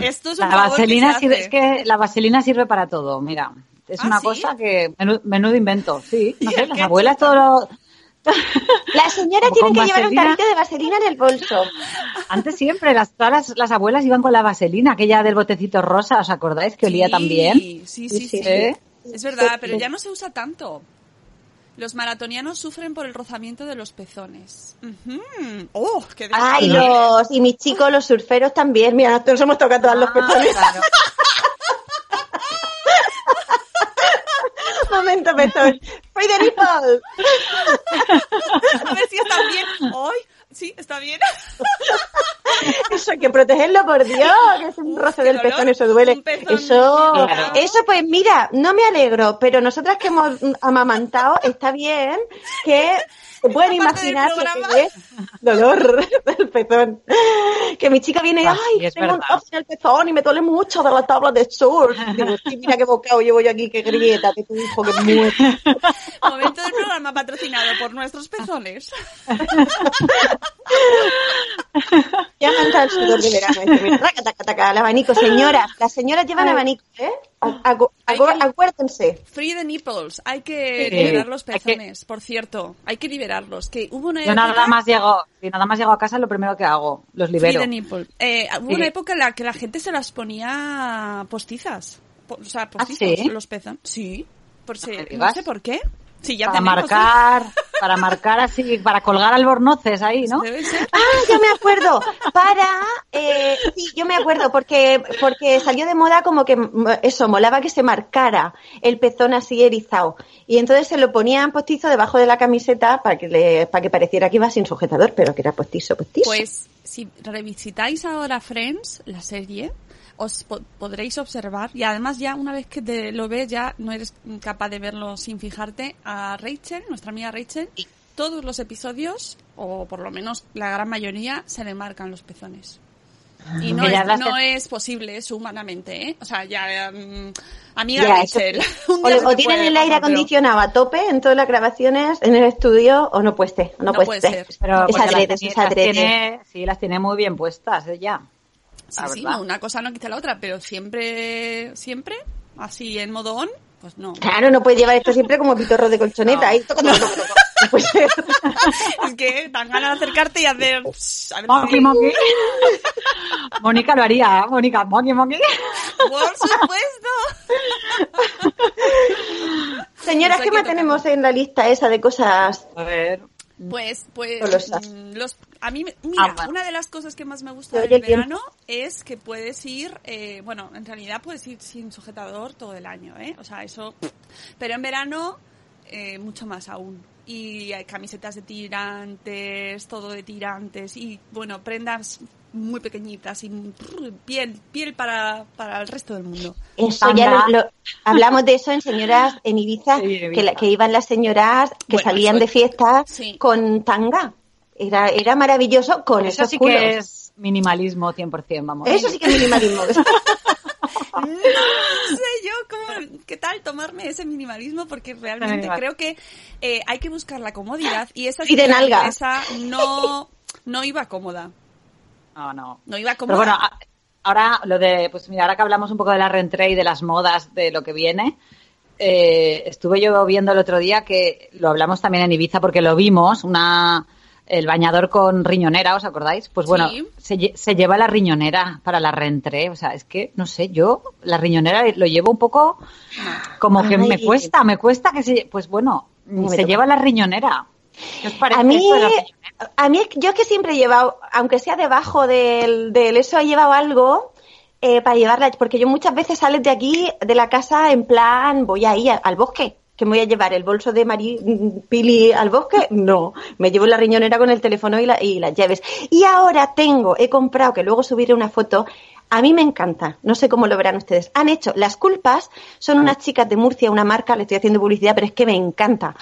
Esto es un La que vaselina se sirve, es que la vaselina sirve para todo, mira. Es ¿Ah, una sí? cosa que menudo, menudo invento, sí. No ¿Y sé, a las abuelas todo lo- La señora tiene que llevar un tarrito de vaselina en el bolso. Antes siempre, las, todas las, las abuelas iban con la vaselina, aquella del botecito rosa, ¿os acordáis que olía Sí? Sí, sí, Sí, sí. sí. ¿Eh? Es verdad, pero ya no se usa tanto. Los maratonianos sufren por el rozamiento de los pezones. ¡Oh, qué Ay, los, y mis chicos, los surferos también. Mira, nosotros hemos tocado todos los Ah, pezones. claro. Momento, pezón. Free the. A ver si está bien. ¡Ay! Sí, está bien. Eso hay que protegerlo, por Dios, que es un roce del dolor. pezón, eso duele. Pezón Eso, eso pues mira, no me alegro, pero nosotras que hemos amamantado, está bien que se pueden imaginar lo que es dolor del pezón. Que mi chica viene y, Ah, ay, es tengo un verdad. tos en el pezón y me duele mucho de la tabla de surf. Digo, sí, mira qué bocado llevo yo aquí, qué grieta, que tu hijo que muere. Momento del programa patrocinado por nuestros pezones. Ya me el sudor de verano. este, mira, taca, taca, taca, el abanico, señoras. Las señoras llevan abanico, ¿eh? Agu- agu- Acuérdense. Free the nipples. Hay que Sí. liberar los Hay que- pezones, por cierto. Hay que liberarlos. Que hubo una Yo época... nada más llego, si nada más llego a casa, lo primero que hago, los Free libero. the nipple. Eh, hubo Sí. una época en la que la gente se las ponía postizas. Po- o sea, postizos, ¿Ah, ¿sí? los pezones. Sí. Por si- no sé por qué. Sí, ya para tenemos, ¿eh? para marcar así, para colgar albornoces ahí, ¿no? Debe ser. Ah, ya me acuerdo. Para, eh, sí, yo me acuerdo porque porque salió de moda como que eso molaba que se marcara el pezón así erizado y entonces se lo ponían postizo debajo de la camiseta para que le, para que pareciera que iba sin sujetador, pero que era postizo, postizo. Pues si revisitáis ahora Friends, la serie, os po- podréis observar y además ya una vez que te lo ves ya no eres capaz de verlo sin fijarte a Rachel, nuestra amiga Rachel, todos los episodios o por lo menos la gran mayoría se le marcan los pezones. Y no, es, no es posible eso humanamente, ¿eh? O sea, ya... mm, amiga Ya, Rachel. o, tienen puede el aire acondicionado a tope en todas las grabaciones en el estudio o no pueste, no, No puede puede ser. Pero Es adrede, las, es las adrede. tiene, sí, las tiene muy bien puestas ella. Sí, la sí, no, una cosa no quita la otra, pero siempre, siempre, así en modo on, pues no. Claro, no puede llevar esto siempre como pitorro de colchoneta. No. ahí, toco, toco, toco, toco. No puede ser. es que dan ganas de acercarte y hacer... pss, a ver Monkey, si- monkey. Mónica lo haría, ¿eh? Mónica, monkey, monkey. Por supuesto. Señoras, Pues ¿qué más tenemos en la lista esa de cosas? A ver. Pues, pues, mm, los, a mí, me- mira, Ah, bueno. una de las cosas que más me gusta del verano es que puedes ir, eh, bueno, en realidad puedes ir sin sujetador todo el año, ¿eh? O sea, eso, pero en verano eh, mucho más aún. Y hay camisetas de tirantes, todo de tirantes y, bueno, prendas muy pequeñitas y piel, piel para, para el resto del mundo. Eso ya lo, lo- hablamos de eso en señoras en Ibiza, Sí, en Ibiza. Que, la- que iban las señoras que Bueno, salían eso- de fiesta sí. con tanga. Era, era maravilloso con Eso esos sí culos. que es minimalismo 100%, vamos. Eso sí que es minimalismo. No sé yo cómo, qué tal tomarme ese minimalismo porque realmente creo que eh, hay que buscar la comodidad y esa Y de nalga. esa no no iba cómoda, No, no. no iba Pero cómoda. bueno, ahora lo de, pues mira, ahora que hablamos un poco de la rentrée y de las modas, de lo que viene, eh, estuve yo viendo el otro día que lo hablamos también en Ibiza porque lo vimos, una el bañador con riñonera, ¿os acordáis? Pues bueno, Sí. se, lle- se lleva la riñonera para la rentrée, o sea, es que, no sé, yo la riñonera lo llevo un poco como que me cuesta, me cuesta que se, pues bueno, se lleva la riñonera. ¿Qué os parece A mí, esto de la riñonera? A mí yo es que siempre he llevado, aunque sea debajo del, del eso, he llevado algo eh, para llevarla, porque yo muchas veces sales de aquí, de la casa, en plan, voy ahí a- al bosque. ¿Que me voy a llevar el bolso de Mari mm, Pili al bosque? No, me llevo la riñonera con el teléfono y, la- y las llaves. Y ahora tengo, he comprado, que luego subiré una foto, a mí me encanta, no sé cómo lo verán ustedes. Han hecho, las culpas son unas chicas de Murcia, una marca, le estoy haciendo publicidad, pero es que me encanta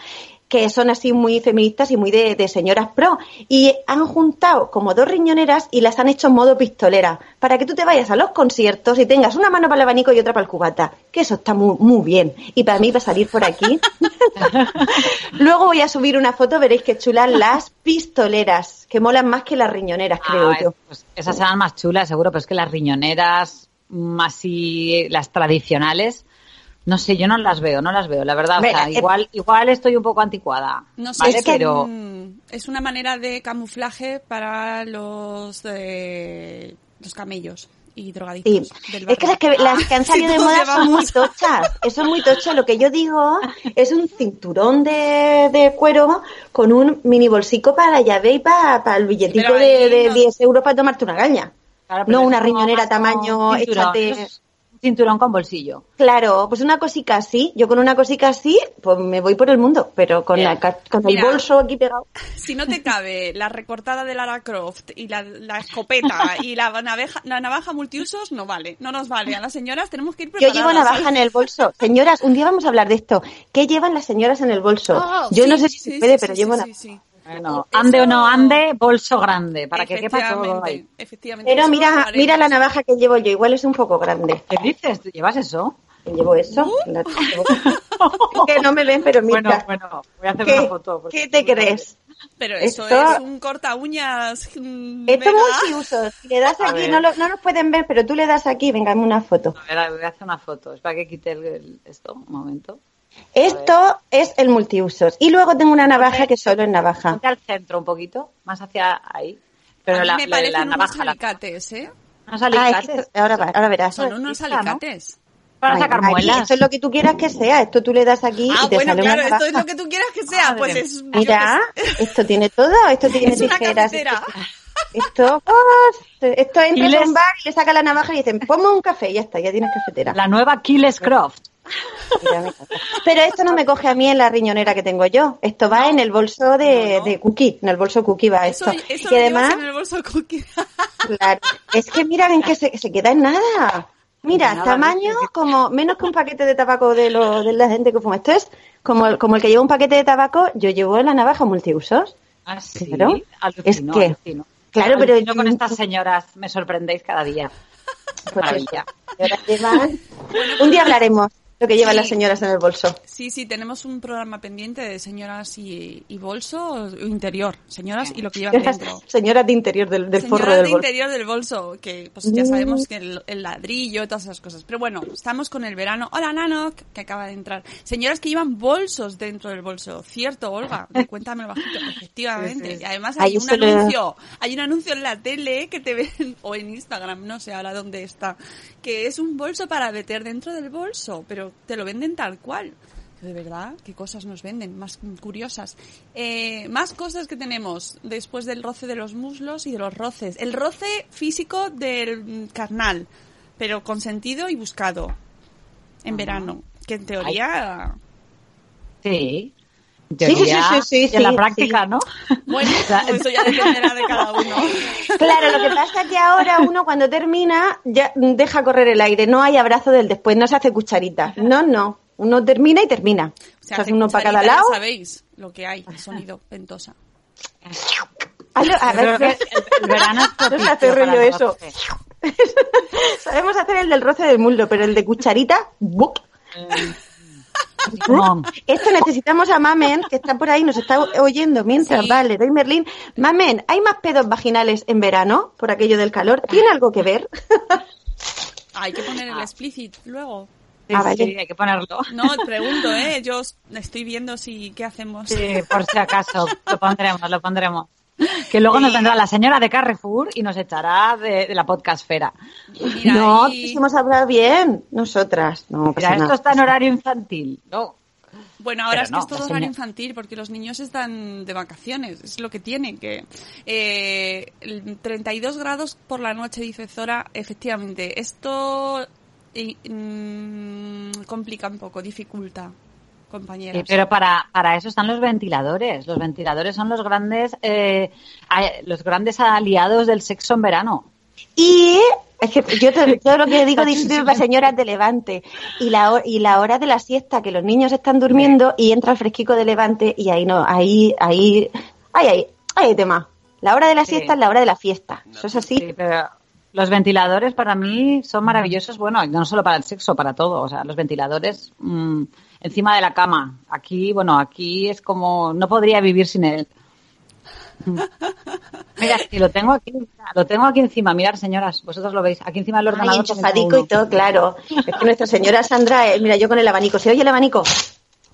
que son así muy feministas y muy de, de señoras pro. Y han juntado como dos riñoneras y las han hecho en modo pistolera, para que tú te vayas a los conciertos y tengas una mano para el abanico y otra para el cubata. Que eso está muy, muy bien. Y para mí, para salir por aquí. Luego voy a subir una foto, veréis que chulas las pistoleras, que molan más que las riñoneras, creo Ah, yo. es- pues esas serán más chulas, seguro, pero es que las riñoneras, mm, así, las tradicionales, no sé, yo no las veo, no las veo, la verdad. O sea, eh, igual, igual estoy un poco anticuada. No sé, ¿vale? es, que, pero es una manera de camuflaje para los de los camellos y drogadictos Sí, del es que las, que las que han salido de moda son muy tochas. Eso es muy tocho. Lo que yo digo es un cinturón de, de cuero con un mini bolsico para la llave y para, para el billetito de, de no- 10 euros para tomarte una caña. Claro, no una riñonera tamaño échate- eso es un cinturón con bolsillo. Claro, pues una cosica así. Yo con una cosica así, pues me voy por el mundo. Pero con, la, ca- con el Mira. bolso aquí pegado. Si no te cabe la recortada de Lara Croft y la, la escopeta y la navaja, la navaja multiusos, no vale, no nos vale. A las señoras tenemos que ir Yo preparadas. llevo navaja ¿sabes? en el bolso. Señoras, un día vamos a hablar de esto. ¿Qué llevan las señoras en el bolso? Oh, Yo no sé si sí, se puede, sí, pero sí, llevo sí, una. Bueno, Eso- ande o no ande, bolso grande, para que quepa todo ahí. Efectivamente. Pero mira, mira la navaja que llevo yo, igual es un poco grande. ¿Qué dices? ¿Tú llevas eso? Llevo eso. Uh. la- llevo- que no me ven, pero Bueno, mira. bueno, voy a hacer ¿Qué, una foto. porque ¿Qué te crees? Pero eso Esto- es un corta uñas. mm, Esto es mega. multiuso. Si le das A aquí, no, lo- no nos pueden ver, pero tú le das aquí, venga, una foto. A ver, voy a hacer una foto. Es para que quite el, el- esto, un momento. Esto es el multiusos. Y luego tengo una navaja que solo es navaja. Ponte al centro un poquito, más hacia ahí. Pero a mí la, me la- parecen la unos navaja, la- alicates, ¿eh? unos Ah, es que alicates. ahora, ahora verás. Son unos Esta, ¿no? alicates. Para Ay, sacar muelas. Esto es lo que tú quieras que sea. Esto tú le das aquí Ah, y te bueno, sale claro, una esto es navaja. lo que tú quieras que sea. Madre Pues es. Mira, esto tiene todo. Esto tiene Es una tijeras. cafetera. Esto, oh, esto entra les- un bar y le saca la navaja y dicen, ponme un café y ya está, ya tienes cafetera. La nueva Killes Croft. Pero esto no me coge a mí en la riñonera que tengo yo. Esto va en el bolso de, No, no. de cookie. En el bolso cookie va esto. eso y lo además, en el bolso cookie. claro, es que mira en que se, se queda en nada. Mira, Nada, tamaño como menos que un paquete de tabaco de, lo, de la gente que fuma. Esto es como el, como el que lleva un paquete de tabaco, yo llevo la navaja multiusos. Ah, sí. Claro. Alucino, Es que- alucino. Claro, pero- Alucino con estas señoras me sorprendéis cada día. Pues Maravilla. llevan- Un día hablaremos lo que llevan Sí. las señoras en el bolso. Sí, sí, tenemos un programa pendiente de señoras y, y bolso o interior. Señoras y lo que llevan dentro. Señoras de interior del, del forro Señoras del de bolso. interior del bolso, que pues ya sabemos que el, el ladrillo, todas esas cosas. Pero bueno, estamos con el verano. Hola, Nano, que acaba de entrar. Señoras que llevan bolsos dentro del bolso. Cierto, Olga, cuéntamelo bajito. Efectivamente. Y además hay Ay, un anuncio, hay un anuncio en la tele que te ven, o en Instagram, no sé ahora dónde está, que es un bolso para meter dentro del bolso, pero te lo venden tal cual. De verdad, qué cosas nos venden, más curiosas. Eh, más cosas que tenemos después del roce de los muslos y de los roces. El roce físico del carnal, pero consentido y buscado en verano. Que en teoría, Sí. En Sí, sí, sí, sí, en la sí. práctica, ¿no? bueno, sea, eso ya dependerá de cada uno. Claro, lo que pasa es que ahora uno cuando termina ya deja correr el aire, no hay abrazo del después, no se hace cucharita. No, no. Uno termina y termina. Se Se hace hace uno para cada lado. Ya sabéis lo que hay, el sonido ventosa. A Yo ver, el, el verano es no se propicio hace rollo eso. Sabemos hacer el del roce del muslo, pero el de cucharita, ¡buc! Esto necesitamos a Mamen, que está por ahí, nos está oyendo mientras, Sí. vale, doy Merlín. Mamen, ¿hay más pedos vaginales en verano por aquello del calor? ¿Tiene algo que ver? Hay que poner el explicit luego. Ah, vale. sí, hay que ponerlo. No, pregunto, ¿eh? Yo estoy viendo si qué hacemos. Sí, por si acaso, lo pondremos, lo pondremos. Que luego nos vendrá la señora de Carrefour y nos echará de, de la podcastfera. Mira, no, y- quisimos hablar bien, nosotras. No, Mira, esto nada. está en horario infantil. No. Bueno, ahora Pero es que no, es todo horario infantil porque los niños están de vacaciones, es lo que tienen que eh, el 32 grados por la noche dice Zora, efectivamente, esto y, mm, complica un poco, dificulta, compañeras. Sí, pero para, para eso están los ventiladores. Los ventiladores son los grandes, eh, los grandes aliados del sexo en verano. Y es que yo te- todo lo que digo disculpa señoras de Levante y la y la hora de la siesta que los niños están durmiendo y entra el fresquico de Levante y ahí no ahí ahí ahí ahí ahí hay tema. La hora de la Sí. siesta es la hora de la fiesta. Eso es así. Sí, pero los ventiladores para mí son maravillosos, bueno, no solo para el sexo, para todo. O sea, los ventiladores mm, encima de la cama. Aquí, bueno, aquí es como, no podría vivir sin él. Mira, si lo tengo aquí, lo tengo aquí encima. Mirad, señoras, vosotros lo veis. Aquí encima del ordenador. enchufadico y todo, claro. Es que nuestra señora Sandra, eh, mira, yo con el abanico, ¿se oye el abanico?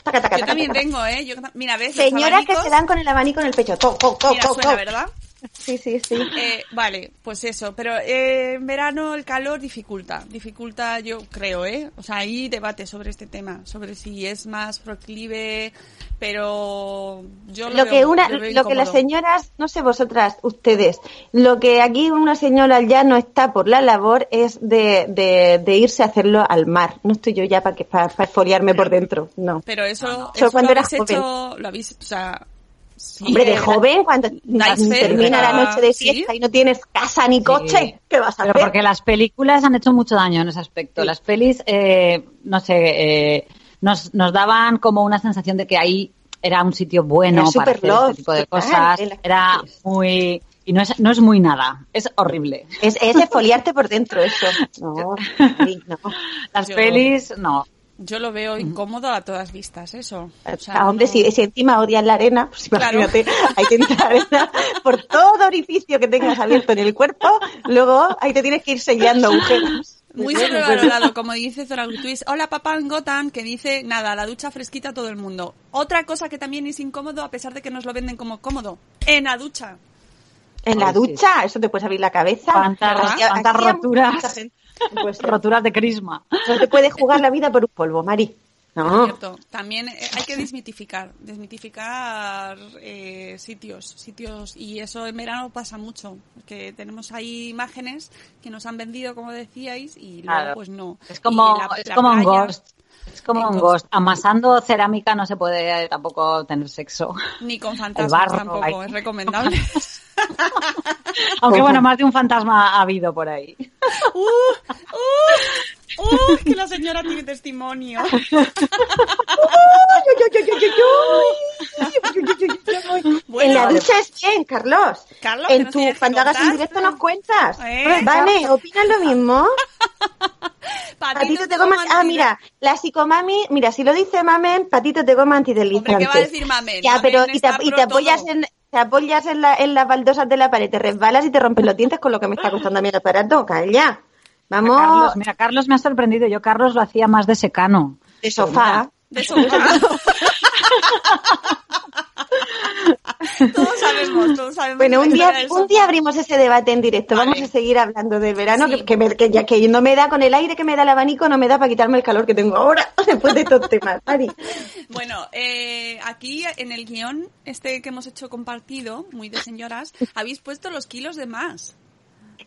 Taca, taca, Yo taca, también taca. tengo, ¿eh? Yo, mira, ¿ves? Señoras que se dan con el abanico en el pecho. To, to, to, Mira, to, suena, to. ¿verdad? Sí, sí, sí. Eh, vale, pues eso, pero eh, en verano el calor dificulta, dificulta yo creo, ¿eh? O sea, hay debate sobre este tema, sobre si es más proclive, pero yo lo, Lo veo- que una, lo que las señoras, no sé vosotras, ustedes, lo que aquí una señora ya no está por la labor es de, de, de irse a hacerlo al mar. No estoy yo ya para que para, esfoliarme por dentro, no. Pero eso, Eso eso cuando lo habéis hecho, lo habéis, o sea, sí, Hombre, de eh, joven, cuando fe, termina la noche de Sí. fiesta y no tienes casa ni coche, ¿qué vas a Pero hacer? porque las películas han hecho mucho daño en ese aspecto. Sí. Las pelis, eh, no sé, eh, nos, nos daban como una sensación de que ahí era un sitio bueno Era para hacer love, este tipo de cosas. Era muy... Y no es, no es muy nada, es horrible. Es, es esfoliarte por dentro eso. No, no. Las Yo- pelis, no. Yo lo veo incómodo a todas vistas, eso. O sea, Ah, hombre, no- si, si encima odias la arena, pues Claro. imagínate, hay que entrar arena por todo orificio que tengas abierto en el cuerpo, luego ahí te tienes que ir sellando agujeros. Muy sobrevalorado, como dice Zora Gutwis. Hola, papá en Gotham, que dice, nada, la ducha fresquita a todo el mundo. Otra cosa que también es incómodo, a pesar de que nos lo venden como cómodo, en la ducha. En la sí. ducha, eso te puedes abrir la cabeza. Hacía- hacía roturas. mucha gente. Pues, Roturas de crisma. no te puedes jugar la vida por un polvo, Mari. No. Cierto. También eh, hay que desmitificar, desmitificar eh, sitios, sitios y eso en verano pasa mucho, que tenemos ahí imágenes que nos han vendido, como decíais, y luego Claro. pues no. Es como, Y la- es la como un playa, ghost. Es como un Ghost. Amasando cerámica no se puede tampoco tener sexo. Ni con fantasmas barro, tampoco, es recomendable. Aunque bueno, más de un fantasma ha habido por ahí. ¡Uh! ¡Uh! ¡Uh! Que la señora tiene testimonio. Bueno, en la ducha es bien, Carlos. Carlos, en tu Fandagas en directo nos cuentas. ¿Eh? Vale, ¿opinas lo mismo? Patitos Patito de te goma Ah, mira, la psicomami, mira, si lo dice mamen, patito te coma antideslizante. Hombre, ¿qué va a decir mamen? Ya, Mamen pero y te, y apoyas en te apoyas en, la, en las baldosas de la pared, te resbalas y te rompes los dientes con lo que me está costando a mí el aparato. Calla. Vamos Carlos, mira, Carlos me ha sorprendido. Yo Carlos lo hacía más de secano. de sofá. De sofá. todos sabemos, todos sabemos. Bueno, un día, un día abrimos ese debate en directo. Vale. Vamos a seguir hablando del verano, Sí. que, que, me- que ya que no me da con el aire que me da el abanico, no me da para quitarme el calor que tengo ahora, después de estos temas, Mari. Bueno, eh, aquí en el guion, este que hemos hecho compartido, muy de señoras, habéis puesto los kilos de más.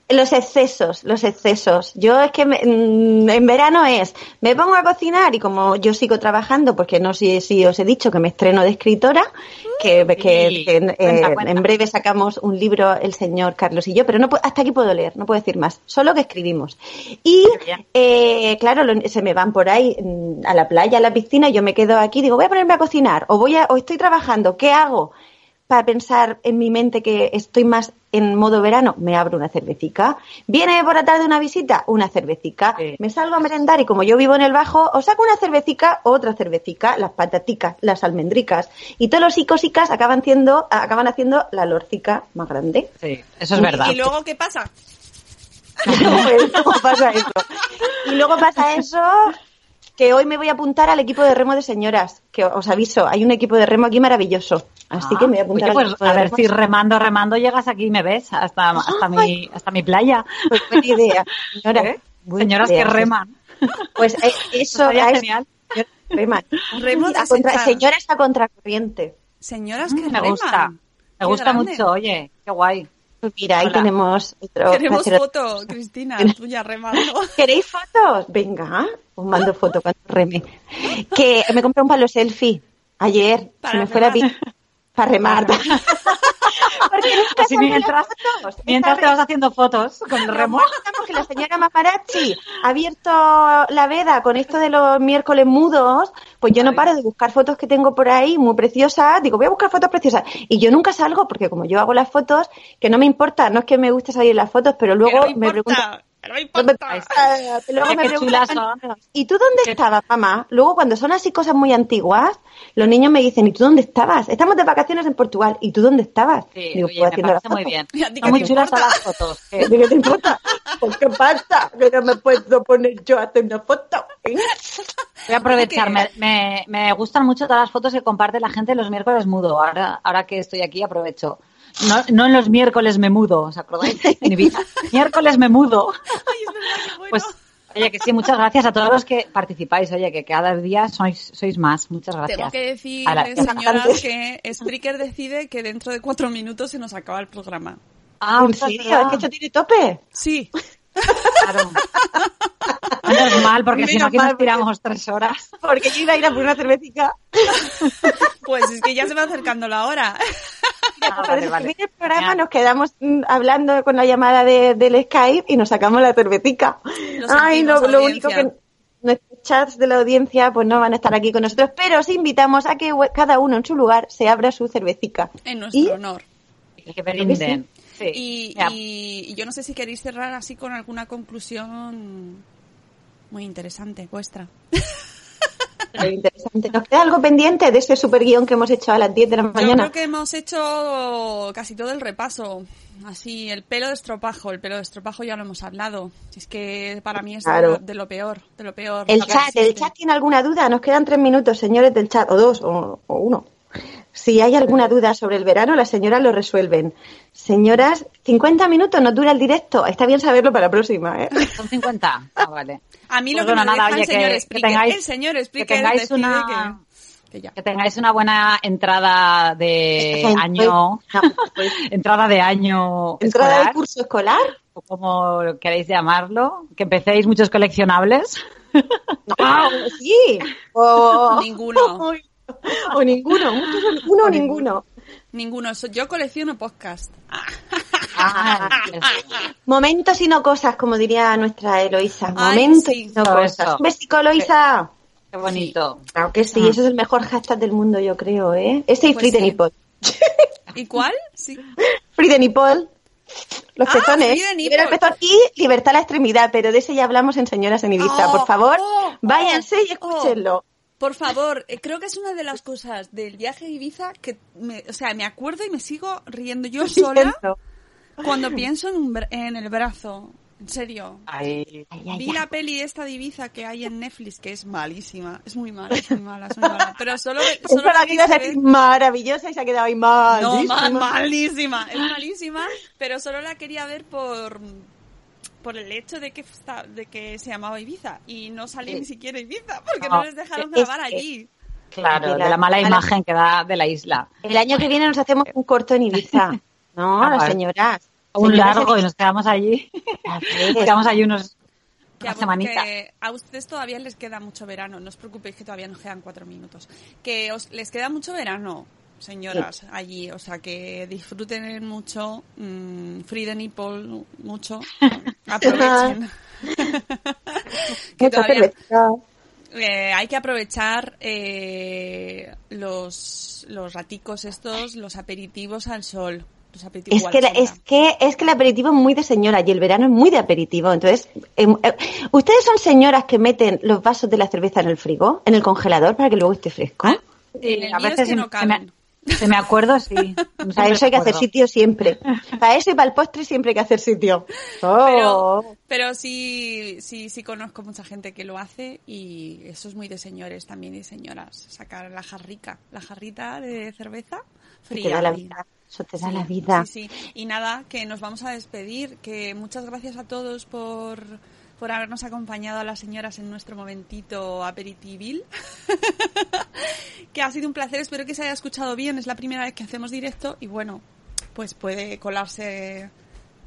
Los excesos, los excesos. Yo es que me- mm, en verano es, me pongo a cocinar y como yo sigo trabajando, porque no sé si os he dicho que me estreno de escritora, que, que- Sí, que, cuenta, eh, cuenta. en breve sacamos un libro el señor Carlos y yo, pero no hasta aquí puedo leer, no puedo decir más, solo que escribimos. Y eh, claro, se me van por ahí mm, a la playa, a la piscina, y yo me quedo aquí, digo, voy a ponerme a cocinar, o voy a, o estoy trabajando, ¿qué hago? Para pensar en mi mente que estoy más en modo verano, me abro una cervecica. Viene por la tarde una visita, una cervecica. Sí. Me salgo a merendar y como yo vivo en el bajo, os saco una cervecica, otra cervecica, las pataticas, las almendricas. Y todos los icosicas acaban haciendo, acaban haciendo la lorcica más grande. Sí, eso es verdad. ¿Y luego qué pasa? Luego pasa eso. Y luego pasa eso que hoy me voy a apuntar al equipo de remo de señoras, que os aviso, hay un equipo de remo aquí maravilloso. Así Ah, que me voy a apuntar oye, al pues equipo de a ver remo. si remando, remando llegas aquí y me ves hasta, hasta, mi, hasta mi playa. Pues buena idea, señora. ¿Eh? Buena Señoras idea. que reman. Pues eh, eso es genial. reman. Remo a contra- señoras a contracorriente. Señoras que Mm, me reman. gusta. Me Qué gusta grande. mucho, oye, qué guay. Mira, ahí Hola. tenemos otro Queremos foto, Cristina, tuya remando. ¿Queréis fotos? Venga, os mando foto cuando reme. Que me compré un palo selfie ayer. Para se me fue la remar. pi- Para remar. Porque nunca Así mientras, fotos. mientras te vas haciendo fotos con el Nos remo. mostramos que la señora ha abierto la veda con esto de los miércoles mudos, pues yo no paro de buscar fotos que tengo por ahí muy preciosas. Digo, voy a buscar fotos preciosas. Y yo nunca salgo porque como yo hago las fotos, que no me importa, no es que me guste salir en las fotos, pero luego me preguntan... no importa. Luego me preguntan. ¿y tú dónde estabas, mamá? Luego, cuando son así cosas muy antiguas, los niños me dicen, ¿y tú dónde estabas? Estamos de vacaciones en Portugal, ¿y tú dónde estabas? Sí, Digo, oye, pues me parece muy bien. ¿Y a ti qué Son muy te chulas todas las fotos. ¿Qué qué te importa? Pues qué pasa, que no me puedo poner yo a hacer una foto. Voy a aprovechar. Me, me, me gustan mucho todas las fotos que comparte la gente los miércoles mudo. Ahora, ahora que estoy aquí aprovecho. No, no en los miércoles me mudo, ¿os acordáis? En Ibiza. miércoles me mudo. Ay, es verdad, qué bueno. Pues, oye, que sí, muchas gracias a todos los que participáis. Oye, que cada día sois, sois más. Muchas gracias. Tengo que decir, señoras, que Spreaker decide que dentro de cuatro minutos se nos acaba el programa. Ah, ¿En serio? ¿Es que esto tiene tope? Sí. Claro. Menos mal, porque si no aquí nos tiramos tres horas. Porque yo iba a ir a por una cervecita. Pues es que ya se va acercando la hora. Ah, vale, el programa nos quedamos mm, hablando con la llamada de, del Skype y nos sacamos la cervecita. Lo Ay, lo, lo único que nuestros chats de la audiencia pues no van a estar aquí con nosotros, pero os invitamos a que cada uno en su lugar se abra su cervecica. En nuestro Y- honor. Que brinden. Sí. Y, Mira, y- y yo no sé si queréis cerrar así con alguna conclusión muy interesante vuestra. Interesante. ¿Nos queda algo pendiente de este super guion que hemos hecho a las 10 de la Yo mañana? creo que hemos hecho casi todo el repaso. Así, el pelo de estropajo. El pelo de estropajo ya lo hemos hablado. Es que para mí es de lo- de, lo peor, de lo peor. El chat, ¿el chat tiene alguna duda? Nos quedan tres minutos, señores del chat, o dos, o, o uno. Si hay alguna duda sobre el verano, las señoras lo resuelven. Señoras, 50 minutos nos dura el directo. Está bien saberlo para la próxima, ¿eh? Son 50. Ah, vale. A mí lo Pues que me nada, deja oye, el señor que- explique. que tengáis- el señor que explique. tengáis decide una- que, que. Que tengáis una buena entrada de año, No, pues, entrada de año entrada escolar, del curso escolar. o como queréis llamarlo, que empecéis muchos coleccionables. No, sí. O, Ninguno. O ninguno. Muchos uno o ninguno. Ninguno. Yo colecciono podcast. Ah, Momentos y no cosas, como diría nuestra Eloisa. Ay, Momentos sí. y no cosas. Un besico, Eloisa. qué bonito. Claro que sí, Ah. ese es el mejor hashtag del mundo, yo creo, ¿eh? Ese y Pues Free the sí. Nipple. ¿Y cuál? Sí. Free the Nipple. Los Ah, pezones. El pezón y libertad la extremidad, pero de ese ya hablamos en Señoras en Ibiza. Oh, Por favor, oh, váyanse y oh, escúchenlo. Por favor, eh, creo que es una de las cosas del viaje a Ibiza que, me, o sea, me acuerdo y me sigo riendo yo sola cuando pienso en, un en el brazo. En serio. Ay, Ay, ay, Vi la peli esta de Ibiza que hay en Netflix, que es malísima. Es muy mala, es muy mala, es muy mala. Pero solo, solo la que ibas a decir ver- maravillosa y se ha quedado ahí mal. No, mal, malísima. Es malísima, pero solo la quería ver por por el hecho de que esta- de que se llamaba Ibiza y no salía Sí. ni siquiera Ibiza porque No, no les dejaron grabar que- allí. claro, de la mala imagen que da de la isla. El año que viene nos hacemos un corto en Ibiza. No, Ah, las señoras. Un Señoras largo y nos quedamos allí. Nos quedamos allí unos, Que una a, semanita. que a ustedes todavía les queda mucho verano, no os preocupéis que todavía nos quedan cuatro minutos. Que os les queda mucho verano, señoras, allí, o sea que disfruten mucho, mm, free the nipple mucho, aprovechen. que todavía, eh, hay que aprovechar eh, los, los raticos estos, los aperitivos al sol. Los aperitivos Es al que, la- es que es que el aperitivo es muy de señora y el verano es muy de aperitivo. Entonces, em, eh, ¿ustedes son señoras que meten los vasos de la cerveza en el frigo, en el congelador, para que luego esté fresco? Ah, el a mío es veces que no caben. Se me acuerdo, sí. No Para eso hay que hacer sitio siempre. Para eso y para el postre siempre hay que hacer sitio. Oh. Pero, pero sí, sí, sí conozco mucha gente que lo hace y eso es muy de señores también y señoras. Sacar la jarrica, la jarrita de cerveza te fría. da la vida. Eso te da Sí, la vida. Sí, sí. Y nada, que nos vamos a despedir. Que muchas gracias a todos por, por habernos acompañado a las señoras en nuestro momentito aperitivil. que ha sido un placer. Espero que se haya escuchado bien. Es la primera vez que hacemos directo y bueno, pues puede colarse.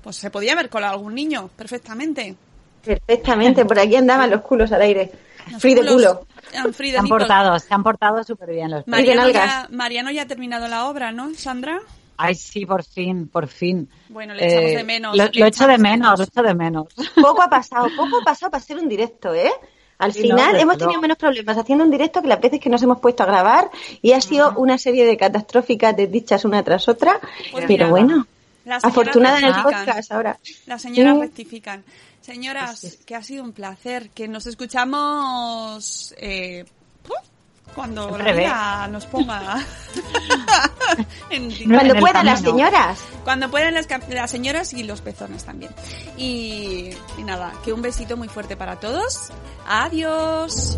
Pues se podía haber colado algún niño perfectamente. Perfectamente, por aquí andaban los culos al aire. Los Free de culos- culo. Ah, free Se de han portado, se han portado súper bien los de Mariano ya. Mariano ya ha terminado la obra, ¿no, Sandra? Ay, sí, por fin, por fin. Bueno, le echamos Eh, de menos. Lo, le lo echo de menos, lo echo de menos. Poco ha pasado, poco ha pasado para hacer un directo, ¿eh? Al Sí, final no, hemos tenido menos problemas haciendo un directo que las veces que nos hemos puesto a grabar y ha sido una serie de catastróficas desdichas una tras otra. Pues pero mira, bueno, Las señoras afortunada en el podcast ahora. Las señoras Sí. rectifican. Señoras, que ha sido un placer. Que nos escuchamos eh. Cuando la vida nos ponga. en. Cuando en puedan las señoras. Cuando puedan las, las señoras y los pezones también. Y, y nada, que un besito muy fuerte para todos. Adiós.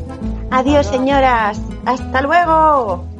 Adiós, señoras. Hasta luego.